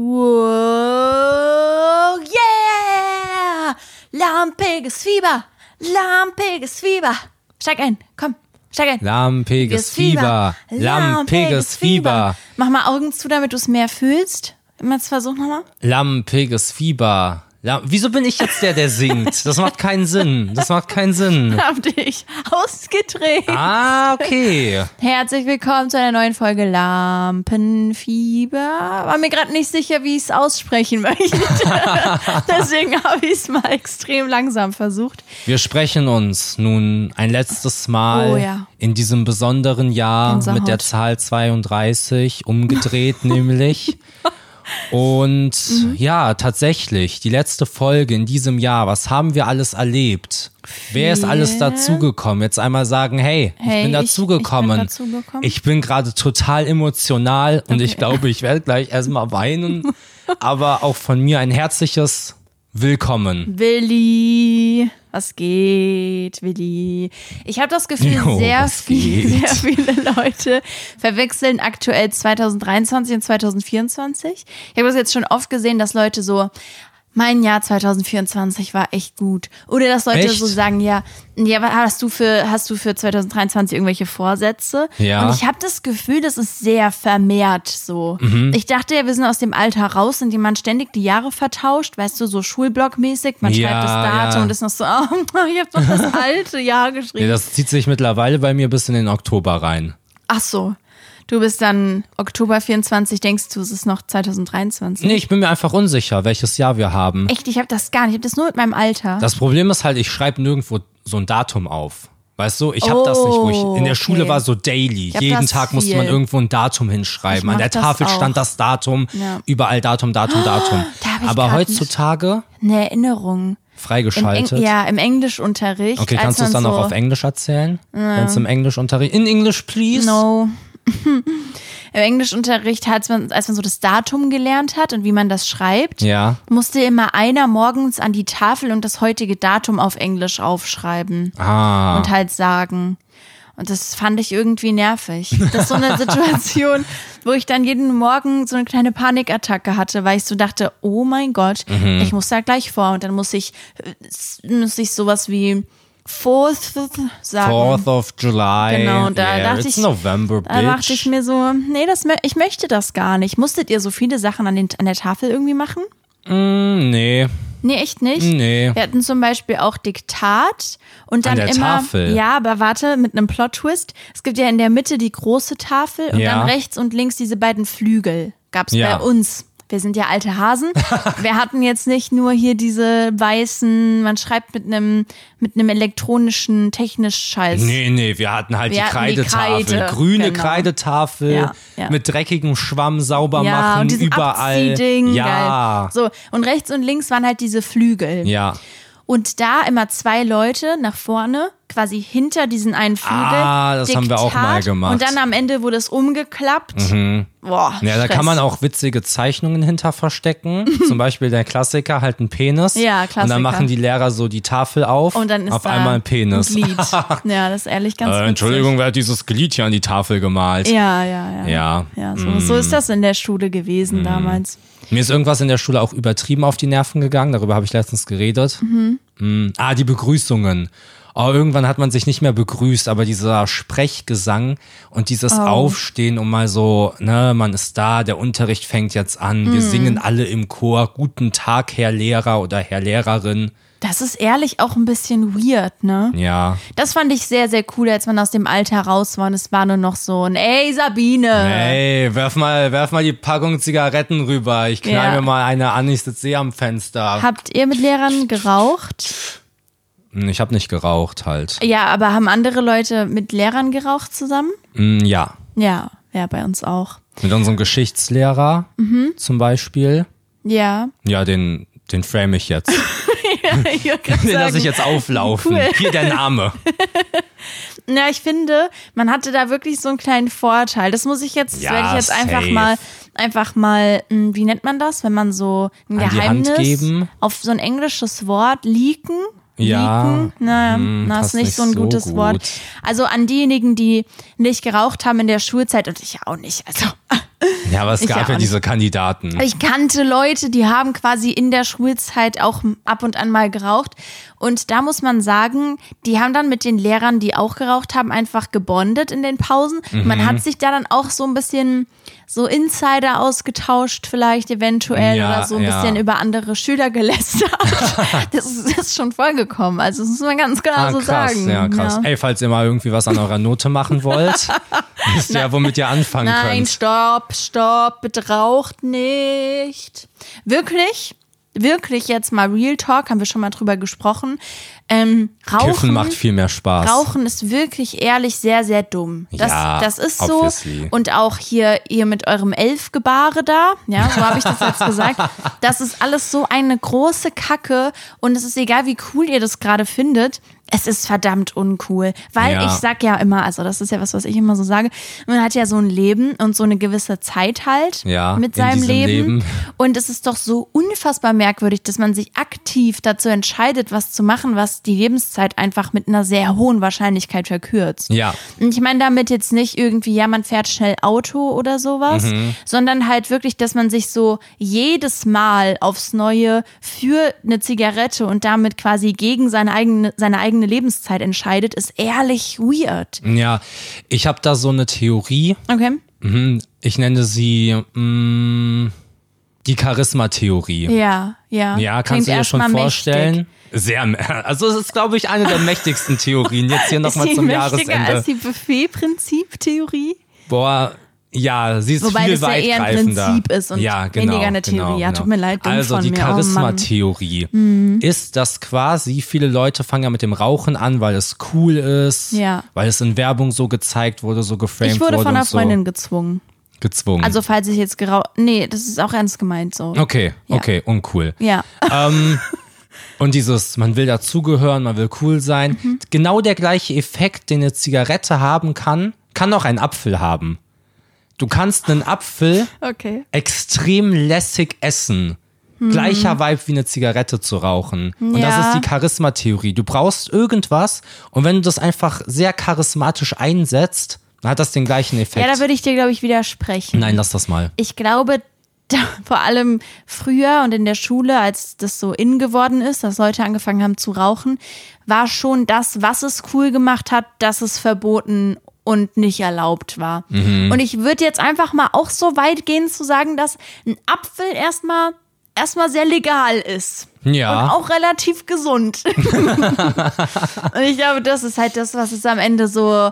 Wow, yeah! Lampiges Fieber! Lampiges Fieber! Steig ein, komm, steig ein. Lampiges Fieber. Lampiges Fieber. Mach mal Augen zu, damit du es mehr fühlst. Immer versuch nochmal. Lampiges Fieber. Lam Wieso bin ich jetzt der, der singt? Das macht keinen Sinn. Das macht keinen Sinn. Hab dich ausgedreht. Ah, okay. Herzlich willkommen zu einer neuen Folge Lampenfieber. War mir gerade nicht sicher, wie ich es aussprechen möchte. Deswegen habe ich es mal extrem langsam versucht. Wir sprechen uns nun ein letztes Mal Oh ja. in diesem besonderen Jahr Gänsehaut. mit der Zahl 32 umgedreht nämlich. Und Mhm. ja, tatsächlich, die letzte Folge in diesem Jahr, was haben wir alles erlebt? Wer ist alles Viel. dazugekommen? Jetzt einmal sagen, hey, ich Hey, bin ich- dazugekommen. ich bin dazugekommen. Ich bin gerade total emotional und ich Okay. glaube, ich werde gleich erstmal weinen. Aber auch von mir ein herzliches Willkommen. Willi, was geht, Willi? Ich habe das Gefühl, Jo, sehr, viel, sehr viele Leute verwechseln aktuell 2023 und 2024. Ich habe das jetzt schon oft gesehen, dass Leute so, mein Jahr 2024 war echt gut. Oder dass Leute Echt? so sagen, ja, ja, hast du für, hast du für 2023 irgendwelche Vorsätze? Ja. Und ich habe das Gefühl, das ist sehr vermehrt so. Mhm. Ich dachte ja, wir sind aus dem Alter raus, in dem man ständig die Jahre vertauscht, weißt du, so Schulblockmäßig. Man Ja, schreibt das Datum ja. und ist noch so, oh, ich habe doch das alte Jahr geschrieben. Nee, das zieht sich mittlerweile bei mir bis in den Oktober rein. Ach so. Du bist dann Oktober 24, denkst du, es ist noch 2023? Nee, ich bin mir einfach unsicher, welches Jahr wir haben. Echt, ich habe das gar nicht. Ich habe das nur mit meinem Alter. Das Problem ist halt, ich schreibe nirgendwo so ein Datum auf. Weißt du, ich habe das nicht, wo ich in der Oh, Schule okay. war so daily. Jeden Tag musste man viel. irgendwo ein Datum hinschreiben. An der Tafel auch. stand das Datum, Ja. überall Datum, Datum, Datum. Da Aber heutzutage Eine Erinnerung. Im freigeschaltet. ja, im Englischunterricht. Okay, kannst du es dann so, auch auf Englisch erzählen? Wenn es im Englischunterricht. In English, please. No. Im Englischunterricht, als man, als man so das Datum gelernt hat und wie man das schreibt, Ja. musste immer einer morgens an die Tafel und das heutige Datum auf Englisch aufschreiben Ah. und halt sagen. Und das fand ich irgendwie nervig. Das ist so eine Situation, wo ich dann jeden Morgen so eine kleine Panikattacke hatte, weil ich so dachte, oh mein Gott, Mhm. ich muss da gleich vor. Und dann muss ich, äh, muss ich sowas wie Fourth sagen. Fourth of July. Genau, da yeah, dachte ich- November. Da dachte ich mir so, nee, das, ich möchte das gar nicht. Musstet ihr so viele Sachen an, den, an der Tafel irgendwie machen? Hm, nee. Nee, echt nicht. Nee. Wir hatten zum Beispiel auch Diktat und dann An der immer. Tafel? Ja, aber warte, mit einem Plot-Twist. Es gibt ja in der Mitte die große Tafel und Ja. dann rechts und links diese beiden Flügel. Gab's Ja. bei uns. Wir sind ja alte Hasen. Wir hatten jetzt nicht nur hier diese weißen, man schreibt mit einem mit einem elektronischen technisch Scheiß. Nee, nee, wir hatten halt Wir die hatten die Kreidetafel. Kreide, Grüne genau. Kreidetafel Ja, ja. mit dreckigem Schwamm sauber ja, machen, und überall. Abziehding, ja. geil. So, und rechts und links waren halt diese Flügel. Ja. Und da immer zwei Leute nach vorne, quasi hinter diesen einen Flügel. Ah, das haben wir auch mal gemacht. Mhm. Und dann am Ende wurde es umgeklappt. Boah, Ja, da Stress. kann man auch witzige Zeichnungen hinter verstecken. Zum Beispiel der Klassiker, halt ein Penis. Ja, Und Klassiker. dann machen die Lehrer so die Tafel auf. Und dann ist auf da einmal ein Penis. Glied. Ja, das ist ehrlich ganz Äh. Entschuldigung, wer hat dieses Glied hier an die Tafel gemalt? Ja, ja, ja. Ja. Ja, so, so ist das in der Schule gewesen damals. Mir ist irgendwas in der Schule auch übertrieben auf die Nerven gegangen. Darüber habe ich letztens geredet. Mm. Ah, die Begrüßungen. Oh, irgendwann hat man sich nicht mehr begrüßt, aber dieser Sprechgesang und dieses Oh. Aufstehen und mal so, ne, man ist da, der Unterricht fängt jetzt an, wir singen alle im Chor, guten Tag, Herr Lehrer oder Herr Lehrerin. Das ist ehrlich auch ein bisschen weird, ne? Ja. Das fand ich sehr, sehr cool, als man aus dem Alter raus war und es war nur noch so ein Ey, Sabine. Hey, werf mal, werf mal die Packung Zigaretten rüber. Ich knall Ja. mir mal eine an, ich sitze eh am Fenster. Habt ihr mit Lehrern geraucht? Hm, Ich habe nicht geraucht halt. Ja, aber haben andere Leute mit Lehrern geraucht zusammen? Mm, Ja. Ja, ja, bei uns auch. Mit unserem Geschichtslehrer Mhm. zum Beispiel. Ja. Ja, den, den frame ich jetzt. ich würd grad Den lasse ich jetzt auflaufen. Cool. Hier der Name. Ja, ich finde, man hatte da wirklich so einen kleinen Vorteil. Das muss ich jetzt, das Ja, werde ich jetzt einfach safe. mal, einfach mal, mh, wie nennt man das, wenn man so ein An Geheimnis auf so ein englisches Wort leaken? Ja? Naja, hm, na, ist nicht so ein so gutes gut. Wort. Also an diejenigen, die nicht geraucht haben in der Schulzeit und ich auch nicht. Also Ja, aber es gab ja diese Kandidaten. Ich kannte Leute, die haben quasi in der Schulzeit auch ab und an mal geraucht. Und da muss man sagen, die haben dann mit den Lehrern, die auch geraucht haben, einfach gebondet in den Pausen. Man Mhm. hat sich da dann auch so ein bisschen so Insider ausgetauscht, vielleicht eventuell Ja, oder so ein ja. bisschen über andere Schüler gelästert. das, ist, das ist schon vorgekommen. Also das muss man ganz klar Ah, so krass, sagen. ja, krass. Ey, falls ihr mal irgendwie was an eurer Note machen wollt, wisst ihr ja, womit ihr anfangen Nein, könnt. stopp, stopp, bitte raucht nicht. Wirklich, wirklich jetzt mal Real Talk, haben wir schon mal drüber gesprochen. Ähm, Rauchen, Kiffen macht viel mehr Spaß. Rauchen ist wirklich ehrlich sehr, sehr dumm. Das, Ja, das ist so. obviously. Und auch hier, ihr mit eurem Elfgebare da, ja, so habe ich das jetzt gesagt. Das ist alles so eine große Kacke und es ist egal, wie cool ihr das gerade findet. Es ist verdammt uncool, weil Ja. ich sag ja immer, also das ist ja was, was ich immer so sage, man hat ja so ein Leben und so eine gewisse Zeit halt Ja, mit in seinem Leben. Leben. Und es ist doch so unfassbar merkwürdig, dass man sich aktiv dazu entscheidet, was zu machen, was die Lebenszeit einfach mit einer sehr hohen Wahrscheinlichkeit verkürzt. Ja. Und ich meine damit jetzt nicht irgendwie, ja, man fährt schnell Auto oder sowas, Mhm. sondern halt wirklich, dass man sich so jedes Mal aufs Neue für eine Zigarette und damit quasi gegen seine eigene, seine eigene Lebenszeit entscheidet, ist ehrlich weird. Ja, ich habe da so eine Theorie. Okay. Mhm, Ich nenne sie mh, die Charisma-Theorie. Ja, ja. Ja, Klingt kannst du dir schon vorstellen? mächtig. Sehr, also es ist, glaube ich, eine der mächtigsten Theorien. Jetzt hier nochmal ist zum mächtiger Jahresende. als die Buffet-Prinzip-Theorie? Boah, ja, sie ist Wobei viel das ja eher ein. Prinzip ist und ja, genau, weniger eine genau, Theorie. Ja, genau. tut mir leid, dumm Also die. Oh. Charisma-Theorie ist, dass quasi viele Leute fangen ja mit dem Rauchen an, weil es cool ist, Ja. weil es in Werbung so gezeigt wurde, so geframed Ich wurde wurde von einer so Freundin gezwungen. gezwungen. Also falls ich jetzt gerau... Nee, das ist auch ernst gemeint so. okay, Ja. okay, uncool. Ja. Ähm, und dieses, man will dazugehören, man will cool sein. Mhm. Genau der gleiche Effekt, den eine Zigarette haben kann, kann auch ein Apfel haben. Du kannst einen Apfel Okay. extrem lässig essen. Gleicher Vibe wie eine Zigarette zu rauchen. Und das Ja. ist die Charisma-Theorie. Du brauchst irgendwas und wenn du das einfach sehr charismatisch einsetzt, dann hat das den gleichen Effekt. Ja, da würde ich dir, glaube ich, widersprechen. Nein, lass das mal. Ich glaube, vor allem früher und in der Schule, als das so in geworden ist, dass Leute angefangen haben zu rauchen, war schon das, was es cool gemacht hat, dass es verboten und nicht erlaubt war. Mhm. Und ich würde jetzt einfach mal auch so weit gehen zu sagen, dass ein Apfel erstmal erstmal sehr legal ist. Ja. Und auch relativ gesund. und ich glaube, das ist halt das, was es am Ende so,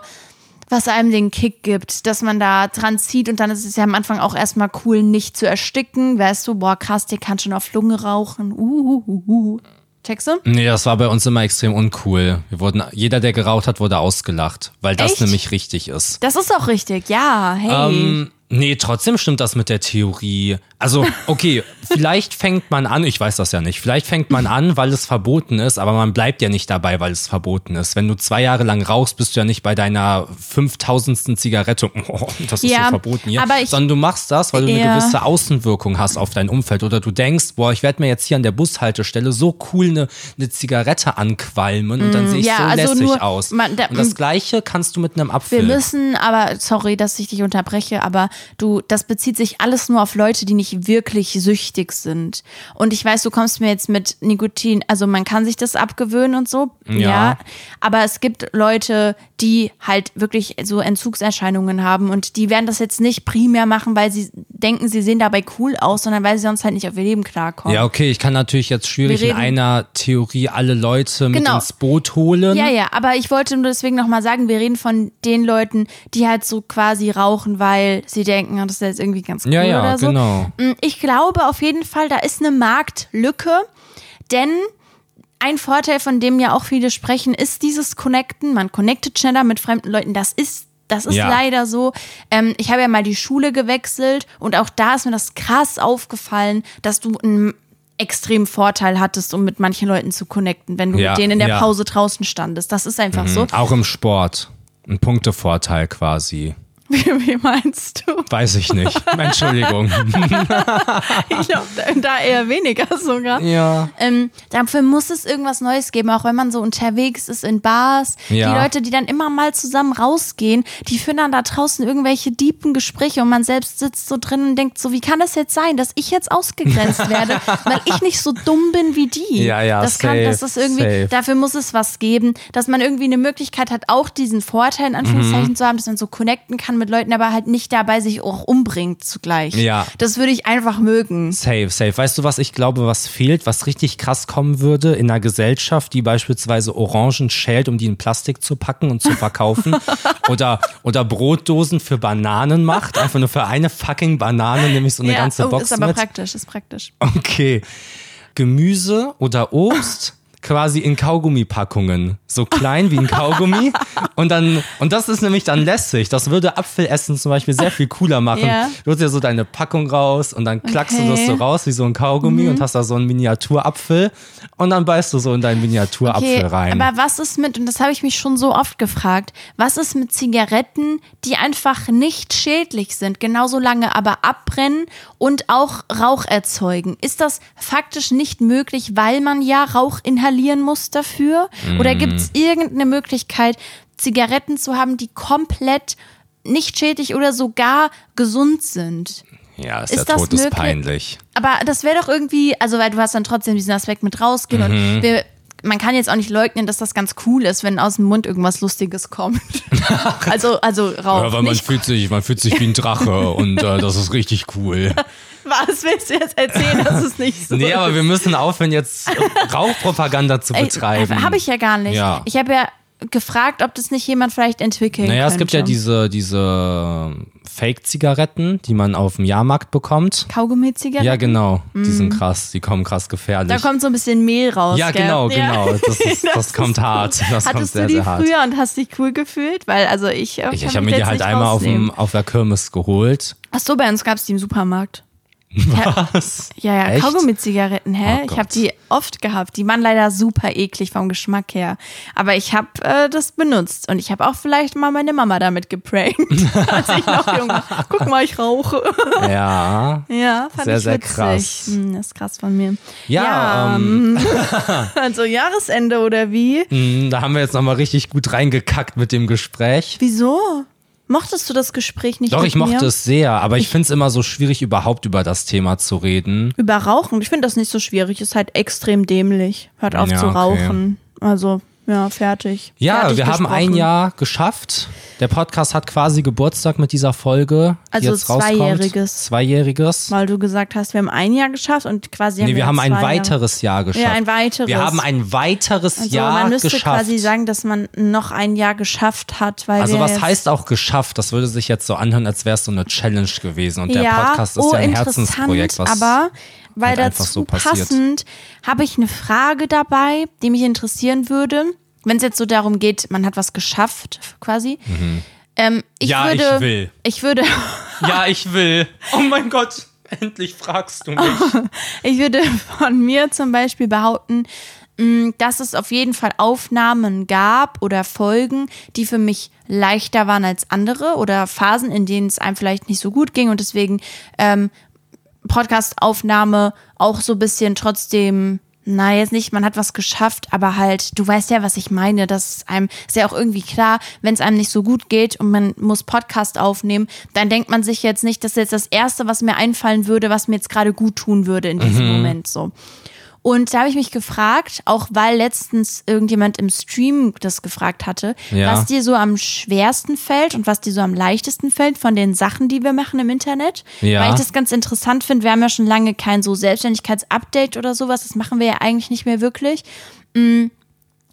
was einem den Kick gibt, dass man da dran zieht und dann ist es ja am Anfang auch erstmal cool, nicht zu ersticken. Weißt du, boah, krass, der kann schon auf Lunge rauchen. Uh, uh, uh. Checkst du? Nee, das war bei uns immer extrem uncool. Wir wurden, jeder, der geraucht hat, wurde ausgelacht, weil das Echt? nämlich richtig ist. Das ist auch richtig, ja. Hey. Ähm, nee, trotzdem stimmt das mit der Theorie. Also, okay, vielleicht fängt man an, ich weiß das ja nicht, vielleicht fängt man an, weil es verboten ist, aber man bleibt ja nicht dabei, weil es verboten ist. Wenn du zwei Jahre lang rauchst, bist du ja nicht bei deiner 5000. Zigarette, oh, das ist Ja, so verboten hier, aber ich- sondern du machst das, weil du eine Ja. gewisse Außenwirkung hast auf dein Umfeld oder du denkst, boah, ich werde mir jetzt hier an der Bushaltestelle so cool eine, eine Zigarette anqualmen und dann sehe ich Mm, ja, so also lässig nur- aus. man- da- und das Gleiche kannst du mit einem Wir Apfel. müssen, aber sorry, dass ich dich unterbreche, aber du, das bezieht sich alles nur auf Leute, die nicht wirklich süchtig sind. Und ich weiß, du kommst mir jetzt mit Nikotin, also man kann sich das abgewöhnen und so, ja. Ja. aber es gibt Leute, die halt wirklich so Entzugserscheinungen haben und die werden das jetzt nicht primär machen, weil sie denken, sie sehen dabei cool aus, sondern weil sie sonst halt nicht auf ihr Leben klarkommen. Ja, okay, ich kann natürlich jetzt schwierig in einer Theorie alle Leute mit Genau. ins Boot holen. Ja, ja, aber ich wollte nur deswegen nochmal sagen, wir reden von den Leuten, die halt so quasi rauchen, weil sie denken, ah, das ist jetzt irgendwie ganz cool Ja, ja, oder so. genau. Mm, Ich glaube auf jeden Fall, da ist eine Marktlücke, denn ein Vorteil, von dem ja auch viele sprechen, ist dieses Connecten. Man connectet schneller mit fremden Leuten. Das ist das ist Ja. leider so. Ähm, ich habe ja mal die Schule gewechselt und auch da ist mir das krass aufgefallen, dass du einen extremen Vorteil hattest, um mit manchen Leuten zu connecten, wenn du Ja, mit denen in der ja. Pause draußen standest. Das ist einfach so. Auch im Sport. Ein Punktevorteil quasi. Wie, wie meinst du? Weiß ich nicht. Entschuldigung. Ich glaube, da eher weniger sogar. ja. Ähm, dafür muss es irgendwas Neues geben, auch wenn man so unterwegs ist in Bars. Ja. Die Leute, die dann immer mal zusammen rausgehen, die führen dann da draußen irgendwelche diepen Gespräche und man selbst sitzt so drin und denkt so, wie kann das jetzt sein, dass ich jetzt ausgegrenzt werde, weil ich nicht so dumm bin wie die. Ja, ja, das kann, safe, das ist irgendwie, safe. dafür muss es was geben, dass man irgendwie eine Möglichkeit hat, auch diesen Vorteil in Anführungszeichen Mhm. zu haben, dass man so connecten kann mit Leuten, aber halt nicht dabei sich auch umbringt zugleich. Ja. Das würde ich einfach mögen. Safe, safe. Weißt du, was ich glaube, was fehlt, was richtig krass kommen würde in einer Gesellschaft, die beispielsweise Orangen schält, um die in Plastik zu packen und zu verkaufen oder, oder Brotdosen für Bananen macht, einfach nur für eine fucking Banane, nämlich so eine ja, ganze oh, Box ist aber mit. praktisch, ist praktisch. Okay. Gemüse oder Obst quasi in Kaugummipackungen. So klein wie ein Kaugummi. Und dann, und das ist nämlich dann lässig. Das würde Apfelessen zum Beispiel sehr viel cooler machen. Ja. Du holst ja so deine Packung raus und dann klackst du Okay. Mhm. das so raus wie so ein Kaugummi und hast da so einen Miniaturapfel und dann beißt du so in deinen Miniaturapfel rein. Aber was ist mit, und das habe ich mich schon so oft gefragt, was ist mit Zigaretten, die einfach nicht schädlich sind, genauso lange aber abbrennen und auch Rauch erzeugen? Ist das faktisch nicht möglich, weil man ja Rauch inhalieren muss dafür? Oder Mm. gibt es irgendeine Möglichkeit, Zigaretten zu haben, die komplett nicht schädlich oder sogar gesund sind? ja, ist, ist der das Tod ist peinlich. Aber das wäre doch irgendwie, also weil du hast dann trotzdem diesen Aspekt mit rausgehen Mhm. und wir, man kann jetzt auch nicht leugnen, dass das ganz cool ist, wenn aus dem Mund irgendwas Lustiges kommt. also, also Rauch. Ja, weil man fühlt sich, man fühlt sich wie ein Drache und äh, das ist richtig cool. was willst du jetzt erzählen, dass es nicht so Nee, aber wir müssen aufhören, jetzt Rauchpropaganda zu betreiben. Habe ich ja gar nicht. Ja. Ich habe ja gefragt, ob das nicht jemand vielleicht entwickeln Naja, könnte. es gibt ja diese, diese Fake-Zigaretten, die man auf dem Jahrmarkt bekommt. Kaugummi-Zigaretten. Ja, genau. Die sind krass, die kommen krass gefährlich. Da kommt so ein bisschen Mehl raus. ja, gell? genau, Ja. genau. Das, ist, das, kommt hart. Das kommt Hattest sehr, du die sehr hart. früher und hast dich cool gefühlt? Weil, also ich. Ich, ich habe mir die halt einmal auf, dem, auf der Kirmes geholt. Ach so, bei uns gab es die im Supermarkt. Was? Ja, ja, Echt? Kaugummi-Zigaretten, hä? Oh ich habe die oft gehabt. Die waren leider super eklig vom Geschmack her. Aber ich habe äh, das benutzt und ich habe auch vielleicht mal meine Mama damit geprankt, als ich noch jung war. Guck mal, ich rauche. Ja. ja, fand Sehr, ich sehr witzig. krass. Hm, das ist krass von mir. Ja, ähm, also Jahresende oder wie? mh, da haben wir jetzt nochmal richtig gut reingekackt mit dem Gespräch. Wieso? Mochtest du das Gespräch nicht Doch, ich mochte mir? es sehr, aber ich finde es immer so schwierig, überhaupt über das Thema zu reden. Über Rauchen? Ich finde das nicht so schwierig. Ist halt extrem dämlich. Hört auf Ja, zu okay. rauchen. Also, ja, fertig. Ja, fertig wir haben ein. Jahr geschafft. Der Podcast hat quasi Geburtstag mit dieser Folge. Die Also jetzt rauskommt. Zweijähriges. Zweijähriges. Weil du gesagt hast, wir haben ein Jahr geschafft und quasi Nee, wir haben ein weiteres Jahr geschafft. Ja, ein weiteres. Wir haben ein weiteres also Jahr man müsste geschafft. quasi sagen, dass man noch ein Jahr geschafft hat, weil also wir was jetzt heißt auch geschafft? Das würde sich jetzt so anhören, als wäre es so eine Challenge gewesen. Und der ja, Podcast ist oh, ja ein interessant, Herzensprojekt, was aber weil halt dazu so passend habe ich eine Frage dabei, die mich interessieren würde. Wenn es jetzt so darum geht, man hat was geschafft, quasi. Ähm, ich Mhm. Ja, ich würde, will. Ich würde, Ja, ich will. Oh mein Gott, endlich fragst du mich. ich würde von mir zum Beispiel behaupten, mh, dass es auf jeden Fall Aufnahmen gab oder Folgen, die für mich leichter waren als andere oder Phasen, in denen es einem vielleicht nicht so gut ging und deswegen ähm, Podcast-Aufnahme auch so ein bisschen trotzdem, na jetzt nicht, man hat was geschafft, aber halt, du weißt ja, was ich meine, das ist einem, ist ja auch irgendwie klar, wenn es einem nicht so gut geht und man muss Podcast aufnehmen, dann denkt man sich jetzt nicht, das ist jetzt das Erste, was mir einfallen würde, was mir jetzt gerade gut tun würde in diesem Moment so. Und da habe ich mich gefragt, auch weil letztens irgendjemand im Stream das gefragt hatte, Ja. was dir so am schwersten fällt und was dir so am leichtesten fällt von den Sachen, die wir machen im Internet. Ja. Weil ich das ganz interessant finde. Wir haben ja schon lange kein so Selbstständigkeitsupdate oder sowas. Das machen wir ja eigentlich nicht mehr wirklich. Mm,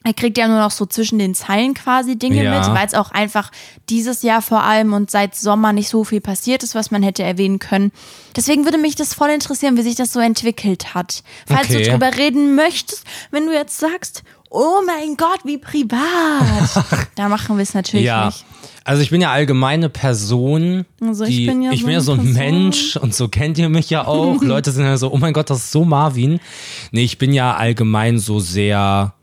Er kriegt ja nur noch so zwischen den Zeilen quasi Dinge Ja. mit, weil es auch einfach dieses Jahr vor allem und seit Sommer nicht so viel passiert ist, was man hätte erwähnen können. Deswegen würde mich das voll interessieren, wie sich das so entwickelt hat. Falls Okay. du drüber reden möchtest, wenn du jetzt sagst, oh mein Gott, wie privat, da machen wir es natürlich Ja. nicht. Also ich bin ja allgemeine Person. Also ich die, bin ja ich so bin ja so ein Person. Mensch und so kennt ihr mich ja auch. Leute sind ja so, oh mein Gott, das ist so Marvin. Nee, ich bin ja allgemein so sehr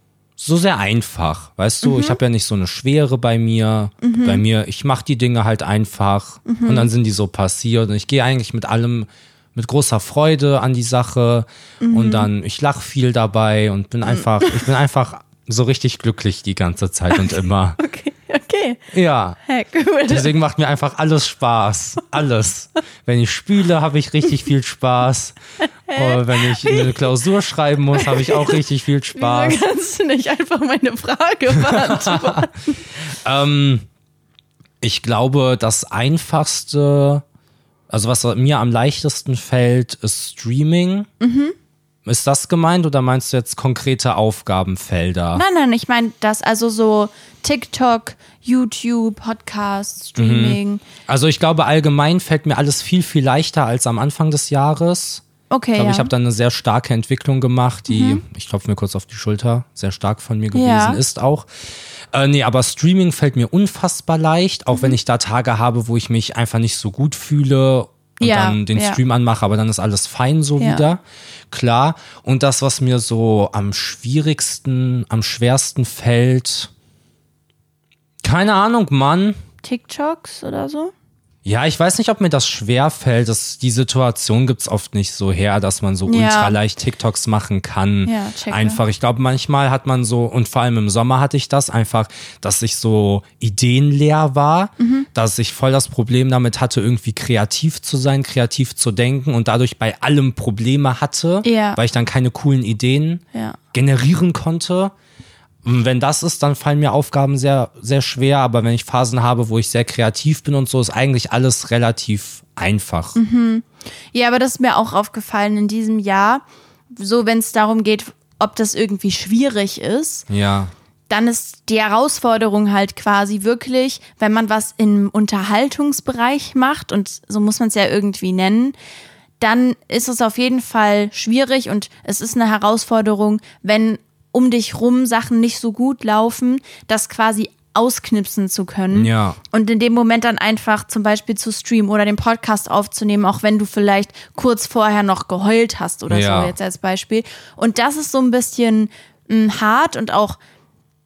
so sehr einfach, weißt du? Ich habe ja nicht so eine Schwere bei mir. Bei mir, ich mache die Dinge halt einfach und dann sind die so passiert. Und ich gehe eigentlich mit allem mit großer Freude an die Sache und dann ich lache viel dabei und bin einfach, ich bin einfach so richtig glücklich die ganze Zeit und immer. Okay, okay. Ja. Hey, cool. Deswegen macht mir einfach alles Spaß. Alles. Wenn ich spüle, habe ich richtig viel Spaß. Oder wenn ich eine Klausur schreiben muss, habe ich auch richtig viel Spaß. Wieso kannst du nicht einfach meine Frage beantworten? Ähm, ich glaube, das einfachste, also was mir am leichtesten fällt, ist Streaming. Ist das gemeint oder meinst du jetzt konkrete Aufgabenfelder? nein, nein, ich meine das, also so TikTok, YouTube, Podcast, Streaming. Also ich glaube, allgemein fällt mir alles viel, viel leichter als am Anfang des Jahres. Okay, Ich glaube, ja. ich habe da eine sehr starke Entwicklung gemacht, die, ich klopfe mir kurz auf die Schulter, sehr stark von mir gewesen Ja. ist auch. Äh, nee, aber Streaming fällt mir unfassbar leicht, auch Mhm. wenn ich da Tage habe, wo ich mich einfach nicht so gut fühle und Ja, dann den ja. Stream anmache, aber dann ist alles fein so Ja. wieder. Klar. Und das, was mir so am schwierigsten, am schwersten fällt, keine Ahnung, Mann. TikToks oder so? Ja, ich weiß nicht, ob mir das schwer fällt. Das, die Situation gibt's oft nicht so her, dass man so Ja. ultra leicht TikToks machen kann. Ja, checke. einfach. Ich glaube, manchmal hat man so, und vor allem im Sommer hatte ich das einfach, dass ich so ideenleer war, Mhm. dass ich voll das Problem damit hatte, irgendwie kreativ zu sein, kreativ zu denken und dadurch bei allem Probleme hatte, Ja. weil ich dann keine coolen Ideen Ja. generieren konnte. Wenn das ist, dann fallen mir Aufgaben sehr, sehr schwer. Aber wenn ich Phasen habe, wo ich sehr kreativ bin und so, ist eigentlich alles relativ einfach. Ja, aber das ist mir auch aufgefallen in diesem Jahr. So, wenn es darum geht, ob das irgendwie schwierig ist, Ja. dann ist die Herausforderung halt quasi wirklich, wenn man was im Unterhaltungsbereich macht, und so muss man es ja irgendwie nennen, dann ist es auf jeden Fall schwierig und es ist eine Herausforderung, wenn um dich rum Sachen nicht so gut laufen, das quasi ausknipsen zu können. Ja. Und in dem Moment dann einfach zum Beispiel zu streamen oder den Podcast aufzunehmen, auch wenn du vielleicht kurz vorher noch geheult hast oder Ja. so, jetzt als Beispiel. Und das ist so ein bisschen mh, hart und auch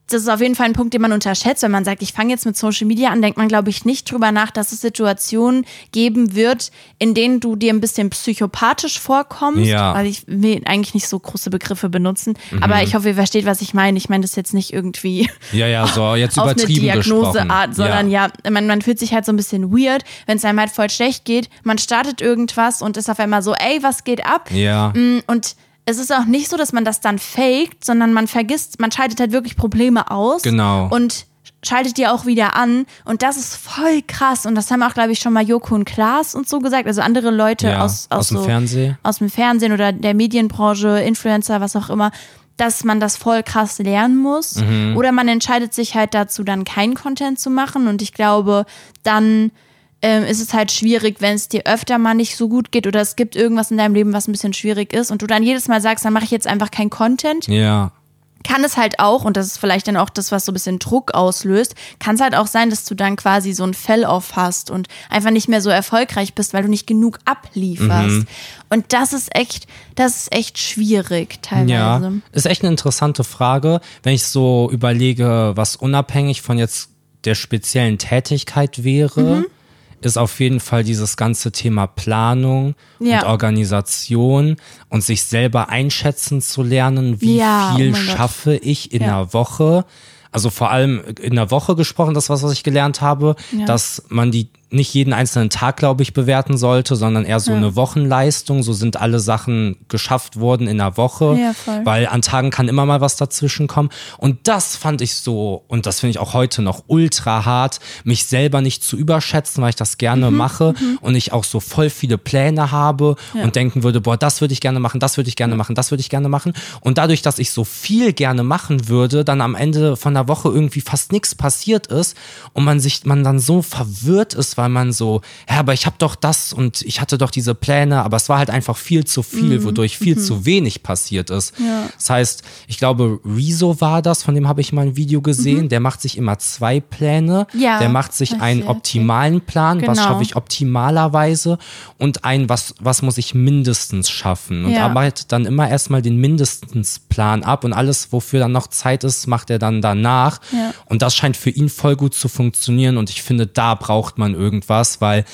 das ist auf jeden Fall ein Punkt, den man unterschätzt. Wenn man sagt, ich fange jetzt mit Social Media an, denkt man, glaube ich, nicht drüber nach, dass es Situationen geben wird, in denen du dir ein bisschen psychopathisch vorkommst. Ja. Weil ich will eigentlich nicht so große Begriffe benutzen. Aber ich hoffe, ihr versteht, was ich meine. Ich meine das jetzt nicht irgendwie Ja, ja, so jetzt auf eine übertrieben gesprochen. Diagnoseart, sondern ja, man, man fühlt sich halt so ein bisschen weird, wenn es einem halt voll schlecht geht. Man startet irgendwas und ist auf einmal so, ey, was geht ab? Ja. Mm, Und es ist auch nicht so, dass man das dann faked, sondern man vergisst, man schaltet halt wirklich Probleme aus. Genau. Und schaltet die auch wieder an. Und das ist voll krass. Und das haben auch, glaube ich, schon mal Joko und Klaas und so gesagt. Also andere Leute Ja, aus, aus, aus dem so, Fernsehen. aus dem Fernsehen oder der Medienbranche, Influencer, was auch immer, dass man das voll krass lernen muss. Mhm. Oder man entscheidet sich halt dazu, dann keinen Content zu machen. Und ich glaube, dann ähm, ist es halt schwierig, wenn es dir öfter mal nicht so gut geht oder es gibt irgendwas in deinem Leben, was ein bisschen schwierig ist und du dann jedes Mal sagst, dann mache ich jetzt einfach keinen Content, Ja. kann es halt auch, und das ist vielleicht dann auch das, was so ein bisschen Druck auslöst, kann es halt auch sein, dass du dann quasi so ein Fell-off hast und einfach nicht mehr so erfolgreich bist, weil du nicht genug ablieferst. Und das ist echt, das ist echt schwierig teilweise. Ja, ist echt eine interessante Frage. Wenn ich so überlege, was unabhängig von jetzt der speziellen Tätigkeit wäre, Mhm. Ist auf jeden Fall dieses ganze Thema Planung Ja. und Organisation und sich selber einschätzen zu lernen, wie Ja, oh viel Gott. schaffe ich in Ja. einer Woche. Also vor allem in der Woche gesprochen, das was, was ich gelernt habe, dass man die nicht jeden einzelnen Tag, glaube ich, bewerten sollte, sondern eher so eine Wochenleistung. So sind alle Sachen geschafft worden in der Woche, Ja, weil an Tagen kann immer mal was dazwischen kommen. Und das fand ich so, und das finde ich auch heute noch ultra hart, mich selber nicht zu überschätzen, weil ich das gerne Mhm, mache und ich auch so voll viele Pläne habe und denken würde, boah, das würde ich gerne machen, das würde ich gerne machen, das würde ich gerne machen. Und dadurch, dass ich so viel gerne machen würde, dann am Ende von der Woche irgendwie fast nichts passiert ist und man sich, man dann so verwirrt ist, ist, weil man so, ja, aber ich habe doch das und ich hatte doch diese Pläne, aber es war halt einfach viel zu viel, wodurch viel zu wenig passiert ist. Mhm. Ja. Das heißt, ich glaube, Rezo war das, von dem habe ich mal ein Video gesehen, der macht sich immer zwei Pläne. Mhm. Ja, der macht sich einen optimalen Plan, was Genau. schaffe ich optimalerweise und ein, was, was muss ich mindestens schaffen. Und Ja. arbeitet dann immer erstmal den Mindestens-Plan ab und alles, wofür dann noch Zeit ist, macht er dann danach. Und das scheint für ihn voll gut zu funktionieren und ich finde, da braucht man irgendwas, weil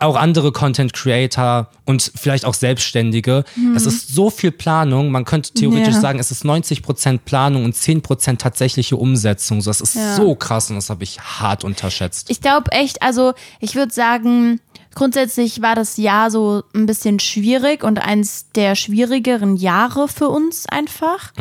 auch andere Content Creator und vielleicht auch Selbstständige. Es ist so viel Planung. Man könnte theoretisch Mhm. Ja. sagen, es ist 90% Planung und 10% tatsächliche Umsetzung. So, Das ist Ja. so krass und das habe ich hart unterschätzt. Ich glaube echt, also ich würde sagen, grundsätzlich war das Jahr so ein bisschen schwierig und eins der schwierigeren Jahre für uns einfach.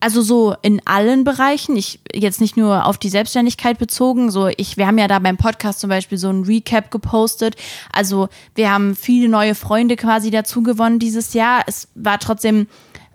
Also so in allen Bereichen. Ich jetzt nicht nur auf die Selbstständigkeit bezogen. So ich, wir haben ja da beim Podcast zum Beispiel so ein Recap gepostet. Also wir haben viele neue Freunde quasi dazu gewonnen dieses Jahr. Es war trotzdem